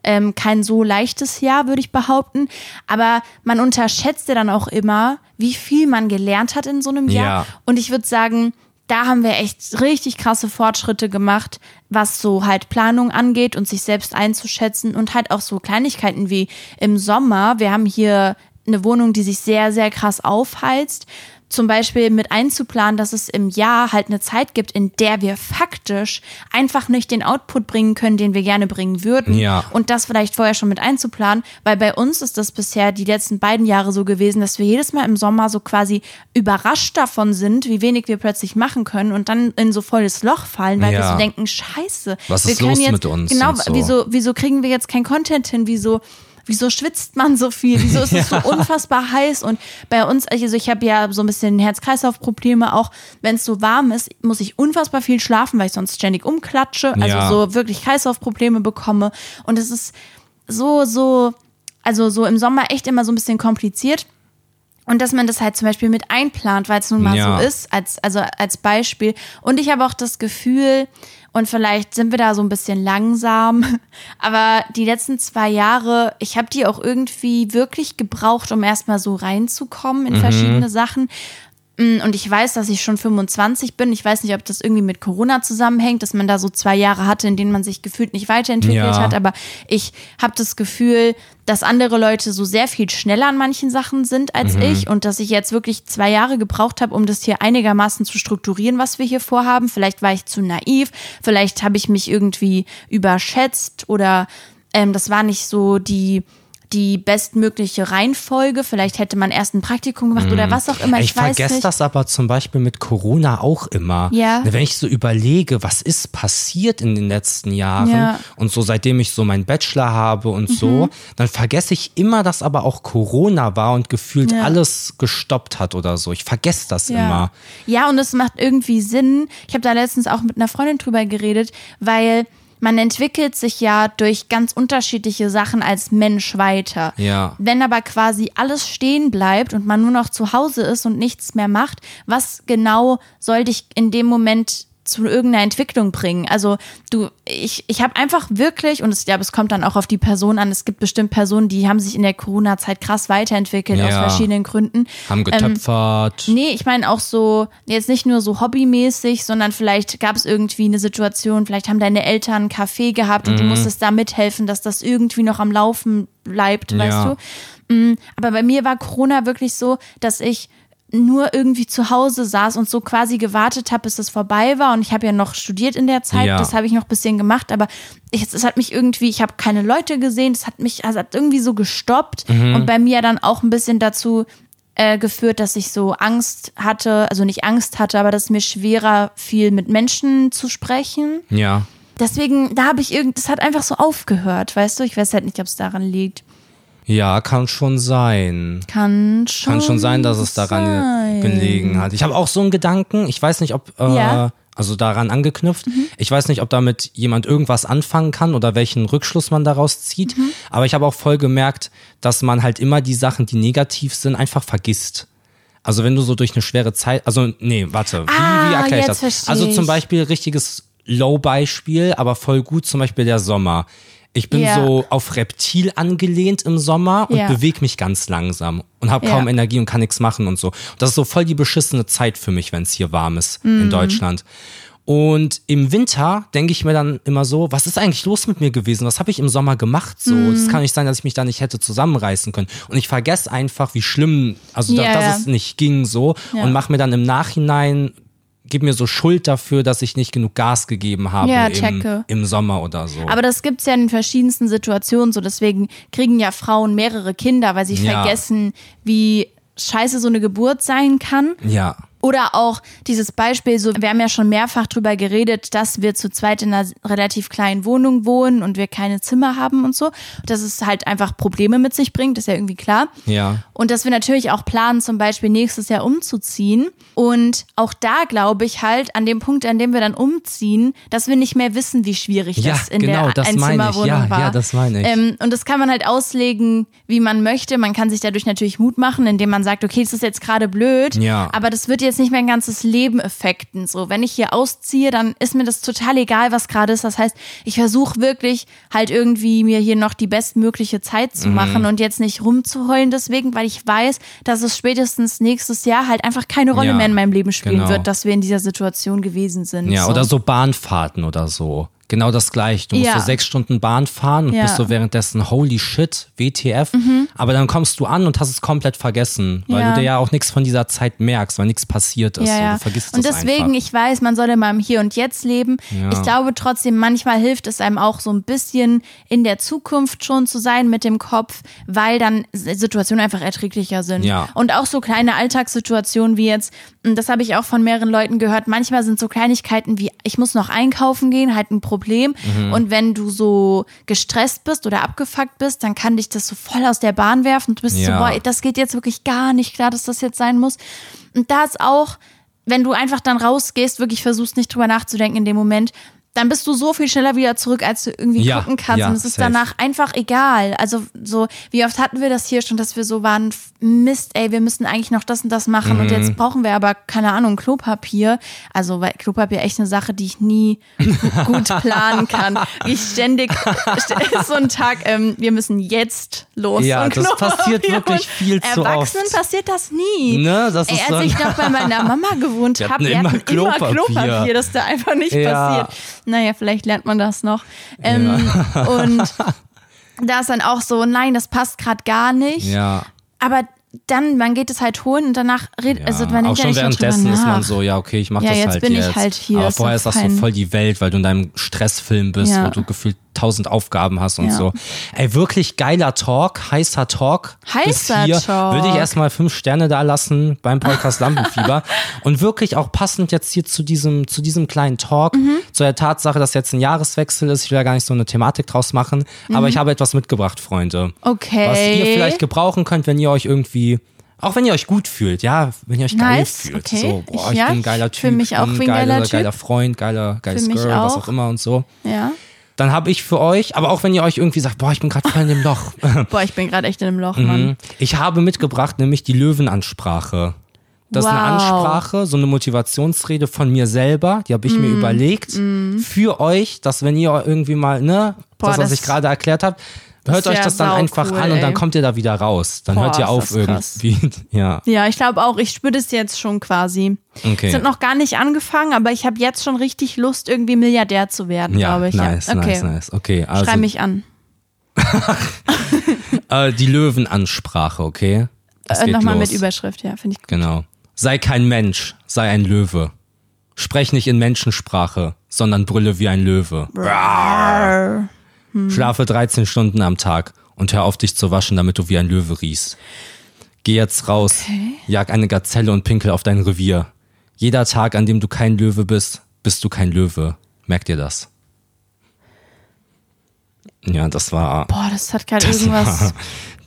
ähm, kein so leichtes Jahr, würde ich behaupten. Aber man unterschätzt ja dann auch immer, wie viel man gelernt hat in so einem Jahr. Ja. Und ich würde sagen, da haben wir echt richtig krasse Fortschritte gemacht, was so halt Planung angeht und sich selbst einzuschätzen und halt auch so Kleinigkeiten wie im Sommer. Wir haben hier eine Wohnung, die sich sehr, sehr krass aufheizt. Zum Beispiel mit einzuplanen, dass es im Jahr halt eine Zeit gibt, in der wir faktisch einfach nicht den Output bringen können, den wir gerne bringen würden. Ja. Und das vielleicht vorher schon mit einzuplanen, weil bei uns ist das bisher die letzten beiden Jahre so gewesen, dass wir jedes Mal im Sommer so quasi überrascht davon sind, wie wenig wir plötzlich machen können und dann in so volles Loch fallen, weil wir Ja. so denken, scheiße. Was wir ist können los jetzt, mit uns Genau, so. wieso, wieso kriegen wir jetzt kein Content hin? Wieso Wieso schwitzt man so viel? Wieso ist es so unfassbar heiß? Und bei uns, also ich habe ja so ein bisschen Herz-Kreislauf-Probleme auch. Wenn es so warm ist, muss ich unfassbar viel schlafen, weil ich sonst ständig umklatsche. Also Ja. so wirklich Kreislaufprobleme bekomme. Und es ist so, so, also so im Sommer echt immer so ein bisschen kompliziert. Und dass man das halt zum Beispiel mit einplant, weil es nun mal Ja. so ist, als, also als Beispiel. Und ich habe auch das Gefühl, und vielleicht sind wir da so ein bisschen langsam, aber die letzten zwei Jahre, ich habe die auch irgendwie wirklich gebraucht, um erstmal so reinzukommen in verschiedene Sachen. Mm, Und ich weiß, dass ich schon 25 bin. Ich weiß nicht, ob das irgendwie mit Corona zusammenhängt, dass man da so zwei Jahre hatte, in denen man sich gefühlt nicht weiterentwickelt Ja. hat. Aber ich habe das Gefühl, dass andere Leute so sehr viel schneller an manchen Sachen sind als ich und dass ich jetzt wirklich zwei Jahre gebraucht habe, um das hier einigermaßen zu strukturieren, was wir hier vorhaben. Vielleicht war ich zu naiv, vielleicht habe ich mich irgendwie überschätzt oder ähm, das war nicht so die die bestmögliche Reihenfolge. Vielleicht hätte man erst ein Praktikum gemacht oder was auch immer. Ich, Ich, vergesse das aber zum Beispiel mit Corona auch immer. Ja. Ne, Wenn ich so überlege, was ist passiert in den letzten Jahren Ja. Mhm. und so seitdem ich so meinen Bachelor habe und so, dann vergesse ich immer, dass aber auch Corona war und gefühlt Ja. alles gestoppt hat oder so. Ich vergesse das immer. ja, und es macht irgendwie Sinn. Ich habe da letztens auch mit einer Freundin drüber geredet, weil man entwickelt sich ja durch ganz unterschiedliche Sachen als Mensch weiter. Ja. Wenn aber quasi alles stehen bleibt und man nur noch zu Hause ist und nichts mehr macht, was genau soll dich in dem Moment zu irgendeiner Entwicklung bringen. Also du, ich, ich habe einfach wirklich, und es, ja, es kommt dann auch auf die Person an, es gibt bestimmt Personen, die haben sich in der Corona-Zeit krass weiterentwickelt aus Ja. verschiedenen Gründen. Haben getöpfert. Nee, ich meine auch so, jetzt nicht nur so hobbymäßig, sondern vielleicht gab es irgendwie eine Situation, vielleicht haben deine Eltern einen Kaffee gehabt und du musstest da mithelfen, dass das irgendwie noch am Laufen bleibt, weißt Ja. du? Mm, Aber bei mir war Corona wirklich so, dass ich nur irgendwie zu Hause saß und so quasi gewartet habe, bis es vorbei war. Und ich habe ja noch studiert in der Zeit, Ja. das habe ich noch ein bisschen gemacht, aber es hat mich irgendwie, ich habe keine Leute gesehen, es hat mich, also hat irgendwie so gestoppt und bei mir dann auch ein bisschen dazu äh, geführt, dass ich so Angst hatte, also nicht Angst hatte, aber dass es mir schwerer fiel, mit Menschen zu sprechen. Ja. Deswegen, da habe ich irgend, das hat einfach so aufgehört, weißt du? Ich weiß halt nicht, ob es daran liegt. Ja, kann schon sein. Kann schon. Kann schon sein, dass es daran sein. gelegen hat. Ich habe auch so einen Gedanken. Ich weiß nicht, ob, äh, Ja. Mhm. also daran angeknüpft. Ich weiß nicht, ob damit jemand irgendwas anfangen kann oder welchen Rückschluss man daraus zieht. Mhm. Aber ich habe auch voll gemerkt, dass man halt immer die Sachen, die negativ sind, einfach vergisst. Also wenn du so durch eine schwere Zeit, also nee, warte, wie, Ah, wie erkläre ich das? Also zum. Beispiel richtiges Low-Beispiel, aber voll gut, zum Beispiel der Sommer. Ich bin Ja. so auf Reptil angelehnt im Sommer und Ja. bewege mich ganz langsam und habe kaum Ja. Energie und kann nichts machen und so. Das ist so voll die beschissene Zeit für mich, wenn es hier warm ist Mhm. in Deutschland. Und im Winter denke ich mir dann immer so, was ist eigentlich los mit mir gewesen? Was habe ich im Sommer gemacht? So, Mhm. es kann nicht sein, dass ich mich da nicht hätte zusammenreißen können. Und ich vergesse einfach, wie schlimm, also Ja, dass ja. es nicht ging so Ja. und mache mir dann im Nachhinein gebe mir so Schuld dafür, dass ich nicht genug Gas gegeben habe Ja, im, im Sommer oder so. Aber das gibt's ja in verschiedensten Situationen so. Deswegen kriegen ja Frauen mehrere Kinder, weil sie Ja. vergessen, wie scheiße so eine Geburt sein kann. ja. Oder auch dieses Beispiel, so, wir haben ja schon mehrfach drüber geredet, dass wir zu zweit in einer relativ kleinen Wohnung wohnen und wir keine Zimmer haben und so. Dass es halt einfach Probleme mit sich bringt, ist ja irgendwie klar. Ja. Und dass wir natürlich auch planen, zum Beispiel nächstes Jahr umzuziehen. Und auch da glaube ich halt, an dem Punkt, an dem wir dann umziehen, dass wir nicht mehr wissen, wie schwierig Ja, das in genau, der das. Einzimmerwohnung Ja, war. ja, das meine ich. Ähm, und das kann man halt auslegen, wie man möchte. Man kann sich dadurch natürlich Mut machen, indem man sagt, okay, das ist jetzt gerade blöd, Ja. aber das wird jetzt nicht mein ganzes Leben affekten. So, wenn ich hier ausziehe, dann ist mir das total egal, was gerade ist. Das heißt, ich versuche wirklich halt irgendwie mir hier noch die bestmögliche Zeit Mhm. zu machen und jetzt nicht rumzuheulen deswegen, weil ich weiß, dass es spätestens nächstes Jahr halt einfach keine Rolle Ja, mehr in meinem Leben spielen genau. wird, dass wir in dieser Situation gewesen sind. Ja, so. oder so Bahnfahrten oder so. Genau das gleiche. Du musst Ja. so sechs Stunden Bahn fahren und Ja. Mhm. bist so währenddessen, holy shit, WTF. Aber dann kommst du an und hast es komplett vergessen, weil Ja. du dir ja auch nichts von dieser Zeit merkst, weil nichts passiert ist. Ja, ja. du vergisst und deswegen, einfach. ich weiß, man soll immer im Hier und Jetzt leben. Ich glaube trotzdem, manchmal hilft es einem auch so ein bisschen in der Zukunft schon zu sein mit dem Kopf, weil dann Situationen einfach erträglicher sind. Ja. Und auch so kleine Alltagssituationen wie jetzt, und das habe ich auch von mehreren Leuten gehört, manchmal sind so Kleinigkeiten wie, ich muss noch einkaufen gehen, halt ein Problem. Mhm. Und wenn du so gestresst bist oder abgefuckt bist, dann kann dich das so voll aus der Bahn werfen und du bist Ja. so, boah, das geht jetzt wirklich gar nicht klar, dass das jetzt sein muss. Und da ist auch, wenn du einfach dann rausgehst, wirklich versuchst nicht drüber nachzudenken in dem Moment, dann bist du so viel schneller wieder zurück, als du irgendwie Ja, gucken kannst. ja, und es ist safe. danach einfach egal. Also so, wie oft hatten wir das hier schon, dass wir so waren, Mist, ey, wir müssen eigentlich noch das und das machen und Mhm. jetzt brauchen wir aber, keine Ahnung, Klopapier. Also, weil Klopapier echt eine Sache, die ich nie gut planen kann. Ich ständig, ist so ein Tag, ähm, wir müssen jetzt los. Ja, und das Klopapier passiert wirklich viel zu Erwachsenen oft. passiert das nie. Ne, das Ey, ist als so ein- ich noch bei meiner Mama gewohnt habe, hatten wir immer hatten immer Klopapier. Klopapier, das ist da einfach nicht Ja. passiert. Naja, vielleicht lernt man das noch. Ähm, Und da ist dann auch so, nein, das passt gerade gar nicht. Ja. Aber dann, man geht es halt holen und danach redet, also man auch ja schon währenddessen ist man so, ja, okay, ich mach Ja, das jetzt halt bin ich jetzt. halt hier, Aber vorher ist das so voll die Welt, weil du in deinem Stressfilm bist, Ja. wo du gefühlt tausend Aufgaben hast und Ja. so. Ey, wirklich geiler Talk, heißer Talk. Bis Heißer hier. Talk. Würde ich erstmal fünf Sterne da lassen beim Podcast Lampenfieber. und wirklich auch passend jetzt hier zu diesem, zu diesem kleinen Talk, Mhm. zu der Tatsache, dass jetzt ein Jahreswechsel ist. Ich will ja gar nicht so eine Thematik draus machen, Mhm. aber ich habe etwas mitgebracht, Freunde. Okay. Was ihr vielleicht gebrauchen könnt, wenn ihr euch irgendwie, auch wenn ihr euch gut fühlt, ja, wenn ihr euch geil Nice, fühlt. okay. So, boah, Ich- ich, ja, bin ein geiler ich Typ, mich auch bin ein geiler, geiler Freund, geiler, geiles Girl, was auch. auch immer und so. Ja. Dann habe ich für euch, aber auch wenn ihr euch irgendwie sagt, boah, ich bin gerade voll in dem Loch. Boah, ich bin gerade echt in einem Loch, Mann. Ich habe mitgebracht, nämlich die Löwenansprache. Das ist eine Wow. Ansprache, so eine Motivationsrede von mir selber, die habe ich mir Mm. überlegt für euch, dass wenn ihr irgendwie mal, ne, Boah, das, was das- ich gerade erklärt habe, hört euch das dann einfach cool, an und dann ey. kommt ihr da wieder raus. Dann Boah, hört ihr auf irgendwie. Ja. Ja, ich glaube auch, ich spüre das jetzt schon quasi. Okay. Hat noch gar nicht angefangen, aber ich habe jetzt schon richtig Lust, irgendwie Milliardär zu werden, Ja, glaube ich. nice, ja. okay. nice, nice. Okay, also Schrei mich an. äh, die Löwenansprache, okay? Äh, Nochmal mit Überschrift, ja, finde ich gut. Genau. Sei kein Mensch, sei ein Löwe. Sprech nicht in Menschensprache, sondern brülle wie ein Löwe. Arr. Schlafe 13 Stunden am Tag und hör auf dich zu waschen, damit du wie ein Löwe riechst. Geh jetzt raus, jag eine Gazelle und pinkel auf dein Revier. Jeder Tag, an dem du kein Löwe bist, bist du kein Löwe. Merkt ihr das? Ja, das war, Boah, das hat gerade irgendwas. war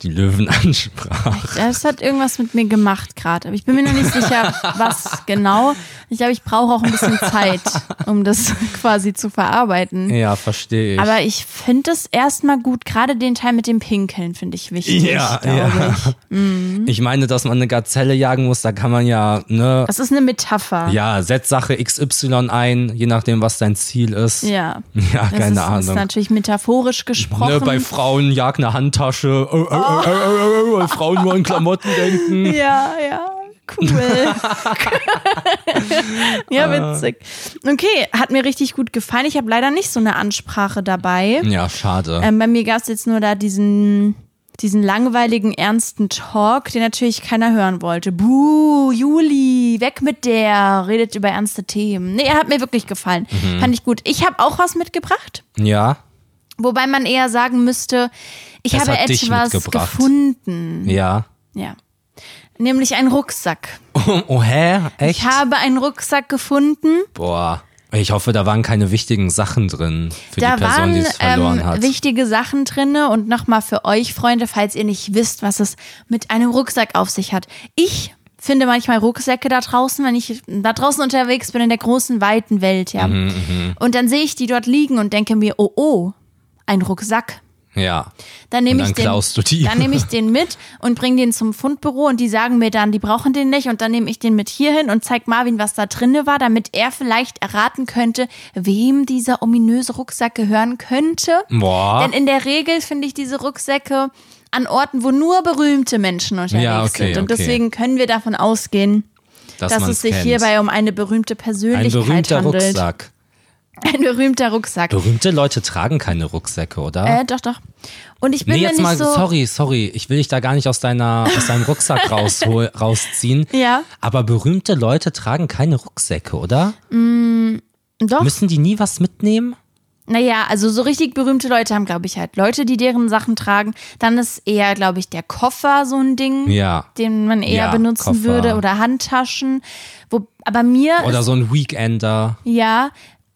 die Löwenansprache. Das hat irgendwas mit mir gemacht gerade. Aber ich bin mir noch nicht sicher, was genau. Ich glaube, ich brauche auch ein bisschen Zeit, um das quasi zu verarbeiten. Ja, verstehe ich. Aber ich finde es erstmal gut, gerade den Teil mit dem Pinkeln finde ich wichtig. ja, ja. Ich. Ich meine, dass man eine Gazelle jagen muss, da kann man ja, ne, Das ist eine Metapher. ja, setz Sache XY ein, je nachdem, was dein Ziel ist. Ja. Ja, Das keine ist, Ahnung. ist natürlich metaphorisch gesprochen. Ne, bei Frauen jag eine Handtasche, äh, äh, äh, weil Frauen nur an Klamotten denken. Ja, ja. Cool. ja, witzig. Okay, hat mir richtig gut gefallen. Ich habe leider nicht so eine Ansprache dabei. Ja, schade. Ähm, bei mir gab es jetzt nur da diesen, diesen langweiligen, ernsten Talk, den natürlich keiner hören wollte. Buh, Juli, weg mit der, redet über ernste Themen. Nee, er hat mir wirklich gefallen. Mhm. Fand ich gut. Ich habe auch was mitgebracht. ja, Wobei man eher sagen müsste, ich Es habe etwas gefunden. ja. Ja. Nämlich einen Rucksack. Oh, oh hä? Echt? Ich habe einen Rucksack gefunden. Boah. Ich hoffe, da waren keine wichtigen Sachen drin für Da die Person, waren die es verloren ähm, hat. wichtige Sachen drinne und nochmal für euch, Freunde, falls ihr nicht wisst, was es mit einem Rucksack auf sich hat. Ich finde manchmal Rucksäcke da draußen, wenn ich da draußen unterwegs bin in der großen, weiten Welt, ja. Mhm, und dann sehe ich die dort liegen und denke mir, oh, oh, ein Rucksack. Ja. Dann nehme ich den. Dann nehme ich den mit und bringe den zum Fundbüro und die sagen mir dann, die brauchen den nicht und dann nehme ich den mit hierhin und zeig Marvin, was da drinne war, damit er vielleicht erraten könnte, wem dieser ominöse Rucksack gehören könnte. Boah. Denn in der Regel finde ich diese Rucksäcke an Orten, wo nur berühmte Menschen unterwegs Ja, okay, sind. Und okay. deswegen können wir davon ausgehen, dass, dass es sich kennt. hierbei um eine berühmte ein Persönlichkeit berühmter handelt. Rucksack. Ein berühmter Rucksack. Berühmte Leute tragen keine Rucksäcke, oder? Äh, doch, doch. Und ich bin nee, jetzt nicht mal, so. sorry, sorry. Ich will dich da gar nicht aus, deiner, aus deinem Rucksack raushol, rausziehen. Ja. Aber berühmte Leute tragen keine Rucksäcke, oder? Doch. Müssen die nie was mitnehmen? Naja, also so richtig berühmte Leute haben, glaube ich, halt Leute, die deren Sachen tragen. Dann ist eher, glaube ich, der Koffer so ein Ding, Ja. den man eher Ja, benutzen Koffer. würde oder Handtaschen. Wo, aber mir Oder ist, so ein Weekender. ja,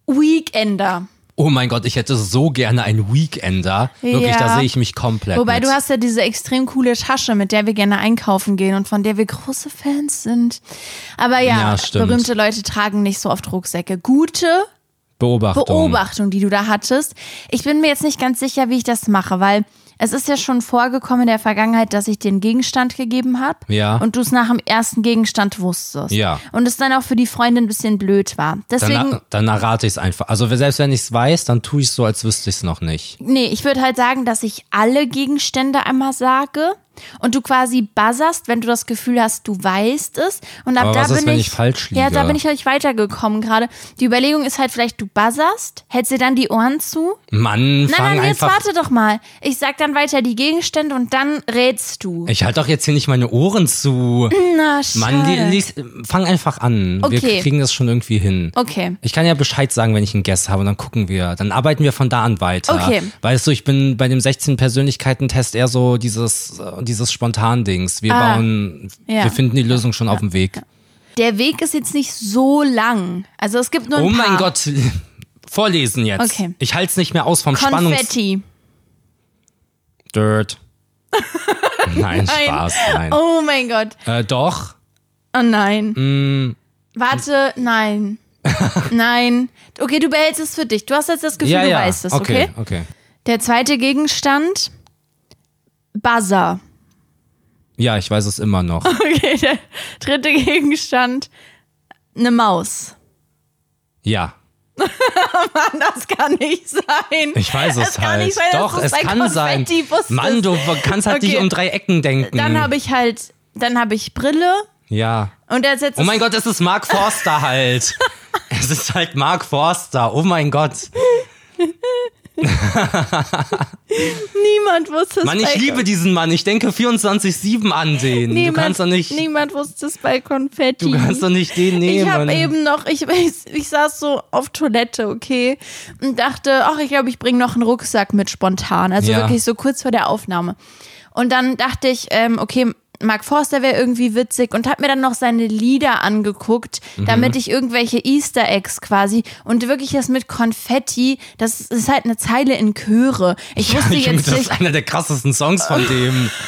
Weekender. Oh mein Gott, ich hätte so gerne einen Weekender. Wirklich, Ja. da sehe ich mich komplett. Wobei mit. du hast ja diese extrem coole Tasche, mit der wir gerne einkaufen gehen und von der wir große Fans sind. Aber ja, Ja, berühmte Leute tragen nicht so oft Rucksäcke. Gute Beobachtung. Beobachtung, die du da hattest. Ich bin mir jetzt nicht ganz sicher, wie ich das mache, weil es ist ja schon vorgekommen in der Vergangenheit, dass ich dir einen Gegenstand gegeben habe Ja. und du es nach dem ersten Gegenstand wusstest. Ja. Und es dann auch für die Freundin ein bisschen blöd war. Deswegen, Dann, dann errate ich es einfach. Also selbst wenn ich es weiß, dann tue ich es so, als wüsste ich es noch nicht. nee, ich würde halt sagen, dass ich alle Gegenstände einmal sage und du quasi buzzerst, wenn du das Gefühl hast, du weißt es. Und ab Aber da was ist, bin wenn ich, ich falsch Ja, da liege? bin ich halt weitergekommen gerade. Die Überlegung ist halt vielleicht, du buzzerst, hältst dir dann die Ohren zu Mann, Nein, fang nein, jetzt einfach. warte doch mal. Ich sag dann weiter die Gegenstände und dann rätst du. Ich halte doch jetzt hier nicht meine Ohren zu. Na, schade. Mann, die, lies, fang einfach an. Okay. Wir kriegen das schon irgendwie hin. Okay. Ich kann ja Bescheid sagen, wenn ich einen Guest habe und dann gucken wir. Dann arbeiten wir von da an weiter. Okay. Weißt du, ich bin bei dem 16 Persönlichkeiten-Test eher so dieses, äh, dieses Spontan-Dings. Wir Ah. bauen, Ja. wir finden die Lösung schon auf dem Weg. Der Weg ist jetzt nicht so lang. Also es gibt nur ein Oh paar. mein Gott. Vorlesen jetzt. Okay. Ich halte es nicht mehr aus vom Spannungs... Konfetti. Dirt. Nein, Spaß, nein. Oh mein Gott. Äh, doch. Oh nein. Mm. Warte, nein. nein. Okay, du behältst es für dich. Du hast jetzt das Gefühl, ja, du ja. weißt es, okay? okay? Okay. Der zweite Gegenstand. Buzzer. Ja, ich weiß es immer noch. Okay, der dritte Gegenstand. Eine Maus. Ja. Das kann nicht sein. Ich weiß es kann halt. nicht sein, Doch, es kann sein. Wusstest. Mann, du kannst halt nicht Okay. um drei Ecken denken. Dann habe ich halt, dann habe ich Brille ja. und jetzt jetzt Oh mein Gott, es ist Mark Forster halt. es ist halt Mark Forster. Oh mein Gott. niemand wusste es Mann, ich liebe diesen Mann. Ich denke 24-7 an den. niemand, du kannst doch nicht, niemand wusste es bei Konfetti. du kannst doch nicht den nehmen. ich habe eben noch, ich, ich, ich saß so auf Toilette, okay, und dachte, ach, ich glaube, ich bringe noch einen Rucksack mit spontan. Also Ja. wirklich so kurz vor der Aufnahme. Und dann dachte ich, ähm, okay, Mark Forster wäre irgendwie witzig und habe mir dann noch seine Lieder angeguckt, Mhm. damit ich irgendwelche Easter Eggs quasi und wirklich das mit Konfetti, das ist halt eine Zeile in Chöre. Ich wusste Junge, jetzt das nicht, ist einer der krassesten Songs von dem.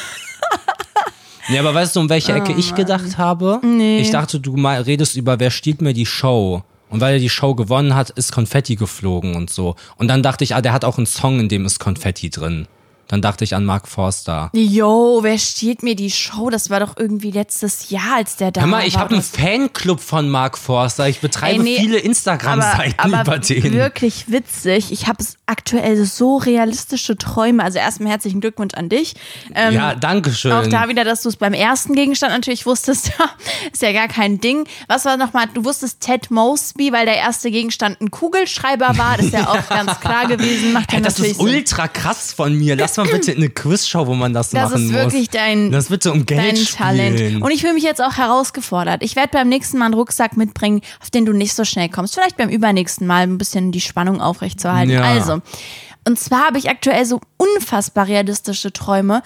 Ja, aber weißt du, um welche Ecke ich gedacht habe? Oh Nee. Ich dachte, du mal redest über, wer stiehlt mir die Show? Und weil er die Show gewonnen hat, ist Konfetti geflogen und so. Und dann dachte ich, ah, der hat auch einen Song, in dem ist Konfetti drin. Dann dachte ich an Mark Forster. Yo, wer stiehlt mir die Show? Das war doch irgendwie letztes Jahr, als der da Hör mal, ich war. habe einen Fanclub von Mark Forster. Ich betreibe Ey, nee, viele Instagram-Seiten über den. wirklich witzig. Ich habe aktuell so realistische Träume. Also erstmal herzlichen Glückwunsch an dich. Ähm, Ja, danke schön. Auch da wieder, dass du es beim ersten Gegenstand natürlich wusstest, ist ja gar kein Ding. Was war nochmal, du wusstest Ted Mosby, weil der erste Gegenstand ein Kugelschreiber war. Das ist ja auch ganz klar gewesen. Macht ja das ist ultra krass von mir. Lass mal bitte eine Quizshow, wo man das, Das machen ist muss. wirklich dein, Lass bitte um Geld dein spielen. Talent. Und ich fühle mich jetzt auch herausgefordert. Ich werde beim nächsten Mal einen Rucksack mitbringen, auf den du nicht so schnell kommst. Vielleicht beim übernächsten Mal ein bisschen die Spannung aufrechtzuerhalten. Ja. Also, und zwar habe ich aktuell so unfassbar realistische Träume,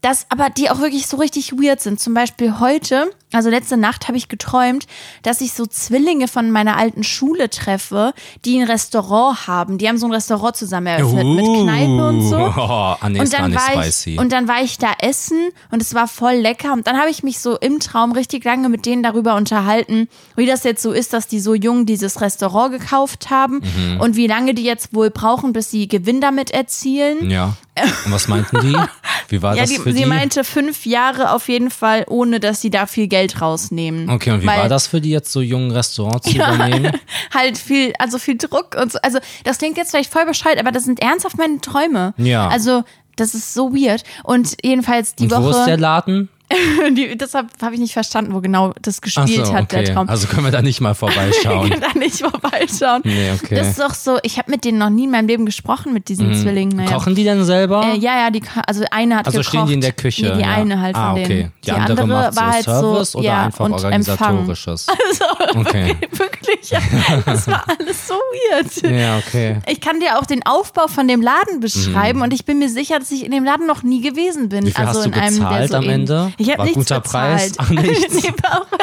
dass aber die auch wirklich so richtig weird sind. Zum Beispiel heute, also letzte Nacht habe ich geträumt, dass ich so Zwillinge von meiner alten Schule treffe, die ein Restaurant haben. Die haben so ein Restaurant zusammen eröffnet mit Kneipe und so. Oh, ah, nee, Und ist gar dann, war spicy. ich, und dann war ich da essen und es war voll lecker. Und dann habe ich mich so im Traum richtig lange mit denen darüber unterhalten, wie das jetzt so ist, dass die so jung dieses Restaurant gekauft haben Mhm. und wie lange die jetzt wohl brauchen, bis sie Gewinn damit erzielen. ja. Und was meinten die? Wie war Ja, das die, für sie die? meinte fünf Jahre auf jeden Fall, ohne dass sie da viel Geld rausnehmen. okay, und wie Weil- war das für die jetzt so jungen Restaurants zu übernehmen? halt viel, also viel Druck und so. Also das klingt jetzt vielleicht voll bescheuert, aber das sind ernsthaft meine Träume. Ja. Also das ist so weird. Und jedenfalls die Und Woche. wo ist der Laden? Die, deshalb habe ich nicht verstanden, wo genau das gespielt so, hat, okay. der Traum. Also können wir da nicht mal vorbeischauen. Kann da nicht vorbeischauen. Nee, okay. Das ist doch so, ich habe mit denen noch nie in meinem Leben gesprochen, mit diesen Zwillingen. Naja. Mhm. Kochen die denn selber? Äh, ja, ja, die, also eine hat also gekocht. stehen die in der Küche? Nee, die ja. eine halt von ah, okay. denen. Die, andere, macht so war halt Service so, oder ja, einfach und organisatorisches? okay. Empfang. Ja, das war alles so weird. Ja, okay. Ich kann dir auch den Aufbau von dem Laden beschreiben und ich bin mir sicher, dass ich in dem Laden noch nie gewesen bin. Mhm. Wie viel also hast du in einem, der gezahlt so am Ende? Ich habe nichts guter bezahlt. Preis? Ach, nichts. nee,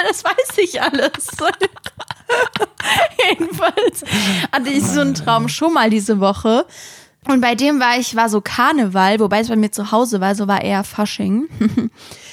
das weiß ich alles. Jedenfalls hatte ich so einen Traum schon mal diese Woche. Und bei dem war ich, war so Karneval, wobei es bei mir zu Hause war, so war eher Fasching.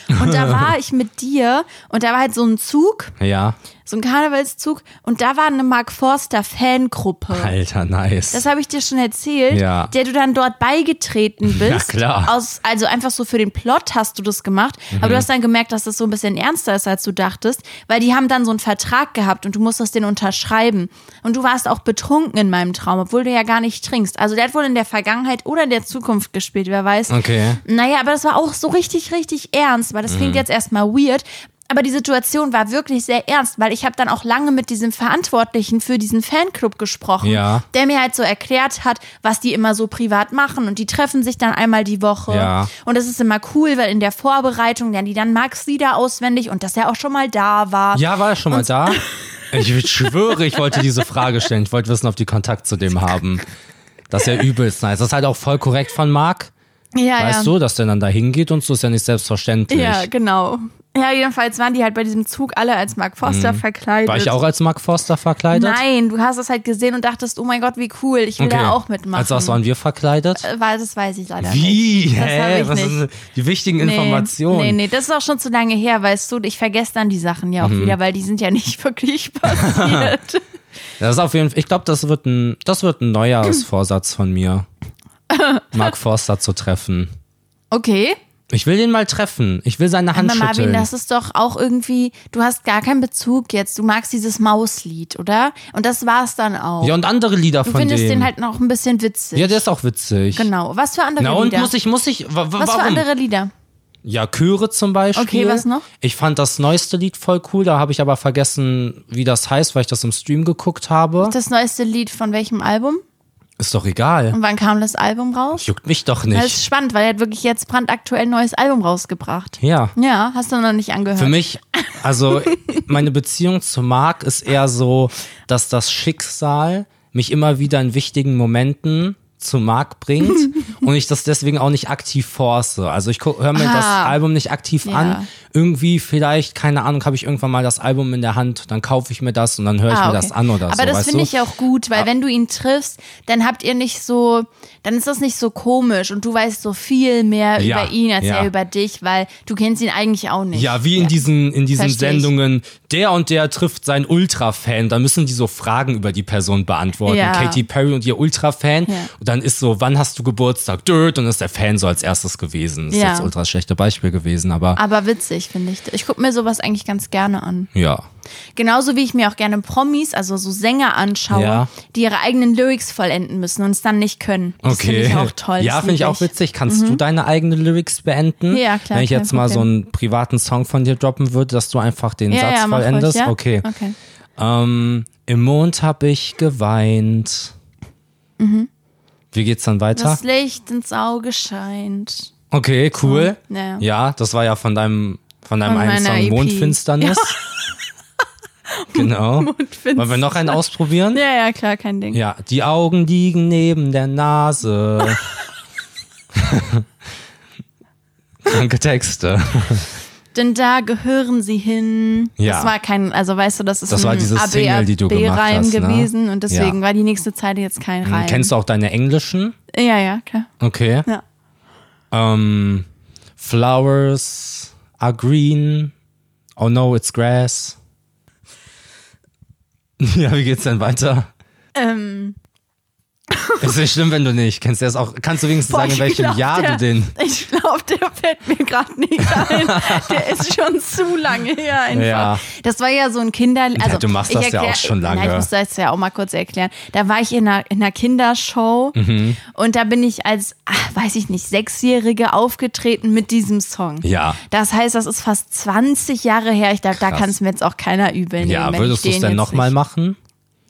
Und da war ich mit dir und da war halt so ein Zug, Ja. So ein Karnevalszug und da war eine Mark Forster Fangruppe. Alter, nice. Das habe ich dir schon erzählt, Ja. der du dann dort beigetreten bist. klar. Aus, also einfach so für den Plot hast du das gemacht. Aber Mhm. du hast dann gemerkt, dass das so ein bisschen ernster ist, als du dachtest, weil die haben dann so einen Vertrag gehabt und du musstest den unterschreiben. Und du warst auch betrunken in meinem Traum, obwohl du ja gar nicht trinkst. Also der hat wohl in der Vergangenheit oder in der Zukunft gespielt, wer weiß. Okay. Naja, aber das war auch so richtig, richtig ernst, weil das klingt Mhm. jetzt erstmal weird. Aber die Situation war wirklich sehr ernst, weil ich habe dann auch lange mit diesem Verantwortlichen für diesen Fanclub gesprochen, Ja. der mir halt so erklärt hat, was die immer so privat machen. Und die treffen sich dann einmal die Woche. Ja. Und das ist immer cool, weil in der Vorbereitung lernen die dann Max Lieder auswendig und dass er auch schon mal da war. Ja, war er schon mal da? Ich schwöre, ich wollte diese Frage stellen. Ich wollte wissen, ob die Kontakt zu dem haben. Das ist ja übelst nice. Das ist halt auch voll korrekt von Marc. ja, Weißt ja. du, dass der dann da hingeht und so ist ja nicht selbstverständlich. Ja, genau. Ja, jedenfalls waren die halt bei diesem Zug alle als Mark Foster verkleidet. Mhm. War ich auch als Mark Forster verkleidet? Nein, du hast es halt gesehen und dachtest, oh mein Gott, wie cool, ich will da auch mitmachen. Als was waren wir verkleidet? Äh, Weil das weiß ich leider Wie? nicht. Das Hä? Was nicht. sind die wichtigen Nee, Informationen? Nee, nee, das ist auch schon zu lange her, weißt du. Ich vergesse dann die Sachen ja auch Mhm. wieder, weil die sind ja nicht wirklich passiert. Das ist auf jeden Fall, ich glaube, das wird ein, das wird ein Neujahrsvorsatz von mir. Mark Forster zu treffen. okay. Ich will den mal treffen. Ich will seine Hand Aber Marvin, schütteln. das ist doch auch irgendwie, du hast gar keinen Bezug jetzt. Du magst dieses Mauslied, oder? Und das war's dann auch. ja, und andere Lieder du von findest dem. den halt noch ein bisschen witzig. ja, der ist auch witzig. Genau. Was für andere Na und Lieder? muss ich, muss ich, wa- Was warum? für andere Lieder? Ja, Chöre zum Beispiel. Okay, was noch? Ich fand das neueste Lied voll cool, da habe ich aber vergessen, wie das heißt, weil ich das im Stream geguckt habe. Das neueste Lied von welchem Album? Ist doch egal. Und wann kam das Album raus? Juckt mich doch Das nicht. ist spannend, weil er hat wirklich jetzt brandaktuell ein neues Album rausgebracht. Ja. Ja, hast du noch nicht angehört. Für mich, also meine Beziehung zu Marc ist eher so, dass das Schicksal mich immer wieder in wichtigen Momenten zu Marc bringt und ich das deswegen auch nicht aktiv force. Also ich höre mir das Ah. Album nicht aktiv Ja. an. Irgendwie vielleicht, keine Ahnung, habe ich irgendwann mal das Album in der Hand, dann kaufe ich mir das und dann höre ich Ah, mir okay. das an oder Aber so. das weißt finde ich auch gut, weil wenn du ihn triffst, dann habt ihr nicht so, dann ist das nicht so komisch und du weißt so viel mehr Ja, über ihn als ja. er über dich, weil du kennst ihn eigentlich auch nicht. Ja, wie in diesen, in diesen Versteh. Sendungen, der und der trifft seinen Ultra-Fan, da müssen die so Fragen über die Person beantworten. Ja. Katy Perry und ihr Ultra-Fan. Dann ist so, wann hast du Geburtstag? Död, und ist der Fan so als erstes gewesen. Ist Ja. jetzt ultra schlechte Beispiel gewesen, aber Aber witzig, finde ich. Ich gucke mir sowas eigentlich ganz gerne an. ja. Genauso wie ich mir auch gerne Promis, also so Sänger anschaue, Ja. die ihre eigenen Lyrics vollenden müssen und es dann nicht können. Das finde Okay. ich auch toll. Ja, Das finde ich auch witzig. Kannst du deine eigenen Lyrics beenden? Mhm. Ja, klar, Wenn ich jetzt mal so einen privaten Song von dir droppen würde, dass du einfach den Ja, Satz ja, ruhig, vollendest? ja? Okay. Okay. Ähm, Im Mond hab ich geweint. Wie geht's dann weiter? Das Licht ins Auge scheint. Okay, cool. Ja. Ja, das war ja von deinem, von deinem Von einen Song EP. Mondfinsternis. genau. Wollen wir noch einen ausprobieren? Ja, ja, klar, kein Ding. Ja, die Augen liegen neben der Nase. Kranke Texte. Denn da gehören sie hin. Ja. Das war kein, also weißt du, das ist Das ein war diese Single, die du gemacht AB-Reim ne? gewesen und deswegen Ja. war die nächste Zeile jetzt kein Reim. Kennst du auch deine englischen? Ja, ja, klar. Okay. Ja. Ähm, flowers are green. Oh no, it's grass. Ja, wie geht's denn weiter? Ähm, Ist nicht schlimm, wenn du nicht kennst. Der ist auch, kannst du wenigstens boah, sagen, in welchem glaub, Jahr der, du den. Ich glaube, der fällt mir gerade nicht ein. der ist schon zu lange her einfach. Ja. Das war ja so ein Kinder... Also du machst ich das ja auch schon lange. Nein, ich muss das ja auch mal kurz erklären. Da war ich in einer, in einer Kindershow Mhm. und da bin ich als, ach, weiß ich nicht, Sechsjährige aufgetreten mit diesem Song. Ja. Das heißt, das ist fast 20 Jahre her. Ich glaube, da kann es mir jetzt auch keiner übel nehmen. Ja, würdest du es den denn nochmal machen?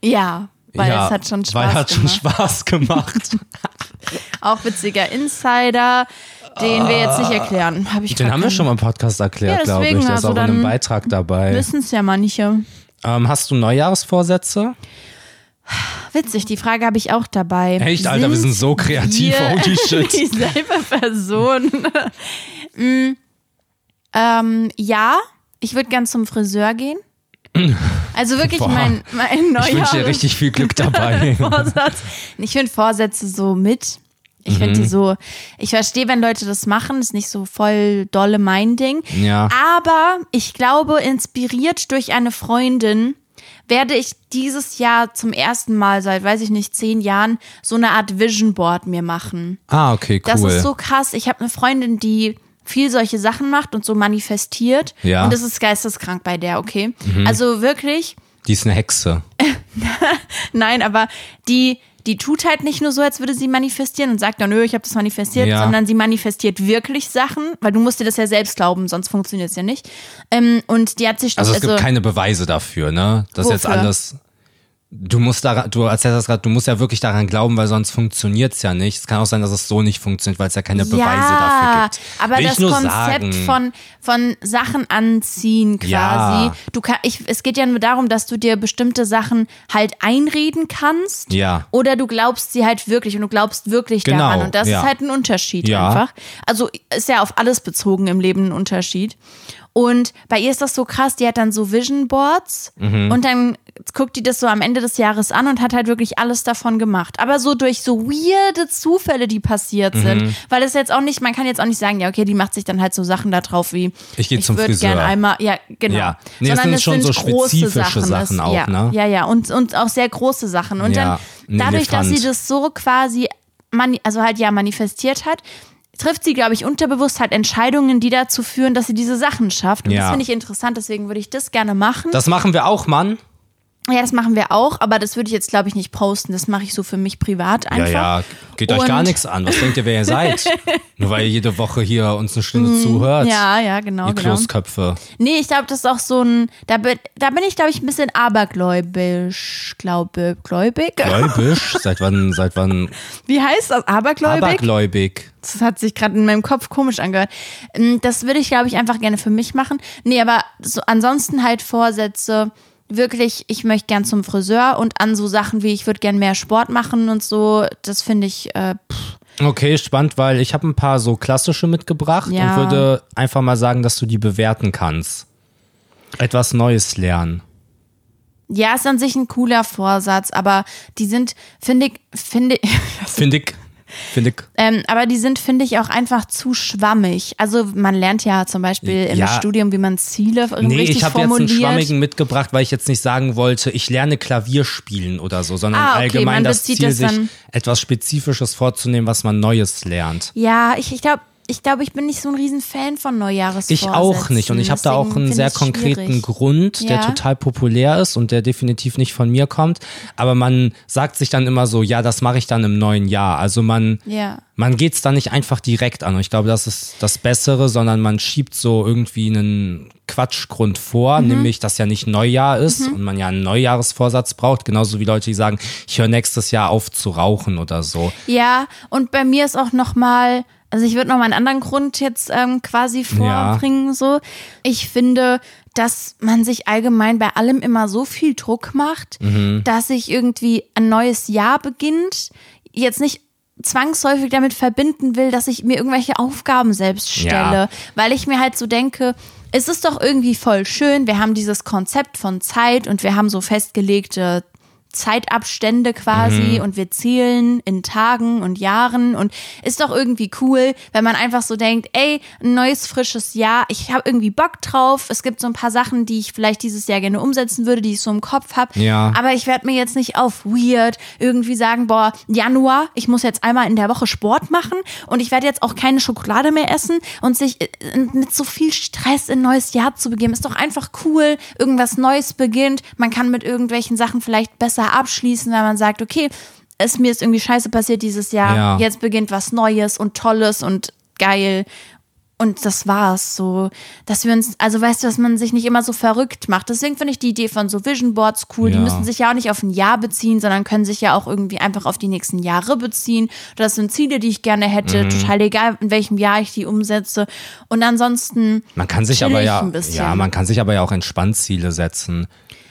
Ja, weil ja, es hat schon Spaß Weil hat schon gemacht. Spaß gemacht. Auch witziger Insider, den wir jetzt nicht erklären. Hab ich Den haben wir schon mal im Podcast erklärt, Ja, glaube ich. Der ist also auch in einem Beitrag dabei. Wissen es ja manche. Ähm, hast du Neujahrsvorsätze? Witzig, die Frage habe ich auch dabei. Echt, Alter, wir sind so kreativ. wir Holy shit. Dieselbe Person. Mm, ähm, ja, ich würde gern zum Friseur gehen. Also wirklich Boah. mein, mein Neujahrs Ich wünsche dir richtig viel Glück dabei. Ich finde Vorsätze so mit. Ich finde Mhm. die so, ich verstehe, wenn Leute das machen, ist nicht so voll dolle mein Ding. Ja. Aber ich glaube, inspiriert durch eine Freundin werde ich dieses Jahr zum ersten Mal seit, weiß ich nicht, zehn Jahren so eine Art Vision Board mir machen. Ah, okay, cool. Das ist so krass. Ich habe eine Freundin, die viel solche Sachen macht und so manifestiert. Ja. Mhm. Und das ist geisteskrank bei der, okay? Also wirklich, Die ist eine Hexe. Nein, aber die, die tut halt nicht nur so, als würde sie manifestieren und sagt dann, nö, ich habe das manifestiert, Ja. sondern sie manifestiert wirklich Sachen, weil du musst dir das ja selbst glauben, sonst funktioniert es ja nicht. Ähm, und die hat sich Also es gibt keine Beweise dafür, ne? Das ist jetzt Wofür? Du musst daran, du erzählst das gerade, du musst ja wirklich daran glauben, weil sonst funktioniert's ja nicht. Es kann auch sein, dass es so nicht funktioniert, weil es ja keine Beweise dafür gibt. Aber Will das Konzept sagen. von, von Sachen anziehen quasi. Ja. Du kann, ich, es geht ja nur darum, dass du dir bestimmte Sachen halt einreden kannst. Ja. Oder du glaubst sie halt wirklich und du glaubst wirklich Genau, daran. Und das ja. ist halt ein Unterschied einfach. Also ist ja auf alles bezogen im Leben ein Unterschied. Und bei ihr ist das so krass, die hat dann so Vision Boards Mhm. und dann guckt die das so am Ende des Jahres an und hat halt wirklich alles davon gemacht. Aber so durch so weirde Zufälle, die passiert Mhm. sind. Weil es jetzt auch nicht, man kann jetzt auch nicht sagen, ja, okay, die macht sich dann halt so Sachen da drauf wie Ich geh zum Friseur. gern einmal, ja, genau. Ja. Nee, es Sondern sind es schon sind so große spezifische Sachen auch, ja, ne? Ja, ja, und, und auch sehr große Sachen. Und Ja, dann dadurch, dass sie das so quasi, mani also halt ja manifestiert hat, trifft sie, glaube ich, unterbewusst halt Entscheidungen, die dazu führen, dass sie diese Sachen schafft. Und Ja. das finde ich interessant, deswegen würde ich das gerne machen. Das machen wir auch, Mann. Ja, das machen wir auch, aber das würde ich jetzt, glaube ich, nicht posten. Das mache ich so für mich privat einfach. Ja, ja, geht euch gar Und- nichts an. Was denkt ihr, wer ihr seid? Nur weil ihr jede Woche hier uns eine Stunde zuhört. Mhm. Ja, ja, genau, Ihr genau. Kloßköpfe. Nee, ich glaube, das ist auch so ein, da bin, da bin ich, glaube ich, ein bisschen abergläubisch, glaube, gläubig. Gläubisch? seit wann, seit wann? Wie heißt das? Abergläubig? Abergläubig. Das hat sich gerade in meinem Kopf komisch angehört. Ähm, Das würde ich, glaube ich, einfach gerne für mich machen. Nee, aber so ansonsten halt Vorsätze, wirklich, ich möchte gern zum Friseur und an so Sachen wie ich würde gern mehr Sport machen und so, das finde ich, äh, Okay, spannend, weil ich habe ein paar so klassische mitgebracht Ja. und würde einfach mal sagen, dass du die bewerten kannst. Etwas Neues lernen. ja, ist an sich ein cooler Vorsatz, aber die sind, finde ich, finde ich, Finde ich. Finde ich. ähm, aber die sind, finde ich, auch einfach zu schwammig. Also man lernt ja zum Beispiel im Ja. Studium, wie man Ziele Nee, richtig ich habe jetzt einen schwammigen mitgebracht, weil ich jetzt nicht sagen wollte, ich lerne Klavier spielen oder so, sondern Ah, okay, allgemein man das Ziel, das sich etwas Spezifisches vorzunehmen, was man Neues lernt. Ja, ich, ich glaube, ich, glaub, ich bin nicht so ein Riesenfan von Neujahresvorsätzen. Ich auch nicht. Und ich habe da auch einen sehr konkreten schwierig. Grund, der Ja. total populär ist und der definitiv nicht von mir kommt. Aber man sagt sich dann immer so, ja, das mache ich dann im neuen Jahr. Also man, Ja. man geht es dann nicht einfach direkt an. Und ich glaube, das ist das Bessere, sondern man schiebt so irgendwie einen Quatschgrund vor, Mhm. nämlich, dass ja nicht Neujahr ist und man ja einen Neujahresvorsatz braucht. Genauso wie Leute, die sagen, ich höre nächstes Jahr auf zu rauchen oder so. Ja, und bei mir ist auch noch mal, also ich würde noch mal einen anderen Grund jetzt ähm, quasi Ja. vorbringen. So, ich finde, dass man sich allgemein bei allem immer so viel Druck macht, Mhm. dass sich irgendwie ein neues Jahr beginnt. Jetzt nicht zwangsläufig damit verbinden will, dass ich mir irgendwelche Aufgaben selbst stelle, Ja. weil ich mir halt so denke, es ist doch irgendwie voll schön, wir haben dieses Konzept von Zeit und wir haben so festgelegte Zeitabstände quasi und wir zählen in Tagen und Jahren und ist doch irgendwie cool, wenn man einfach so denkt, ey, ein neues frisches Jahr, ich habe irgendwie Bock drauf. Es gibt so ein paar Sachen, die ich vielleicht dieses Jahr gerne umsetzen würde, die ich so im Kopf habe. Ja. Aber ich werde mir jetzt nicht auf weird irgendwie sagen, boah, Januar, ich muss jetzt einmal in der Woche Sport machen und ich werde jetzt auch keine Schokolade mehr essen und sich äh, mit so viel Stress in ein neues Jahr zu begeben, ist doch einfach cool. Irgendwas Neues beginnt. Man kann mit irgendwelchen Sachen vielleicht besser abschließen, weil man sagt, okay, es mir ist irgendwie scheiße passiert dieses Jahr. Ja. Jetzt beginnt was Neues und Tolles und geil. Und das war's so, dass wir uns, also weißt du, dass man sich nicht immer so verrückt macht. Deswegen finde ich die Idee von so Vision Boards cool. Die Ja. müssen sich ja auch nicht auf ein Jahr beziehen, sondern können sich ja auch irgendwie einfach auf die nächsten Jahre beziehen. Das sind Ziele, die ich gerne hätte. Mhm. Total egal, in welchem Jahr ich die umsetze. Und ansonsten, Man kann sich aber ja, ja, man kann sich aber ja auch entspannt Ziele setzen.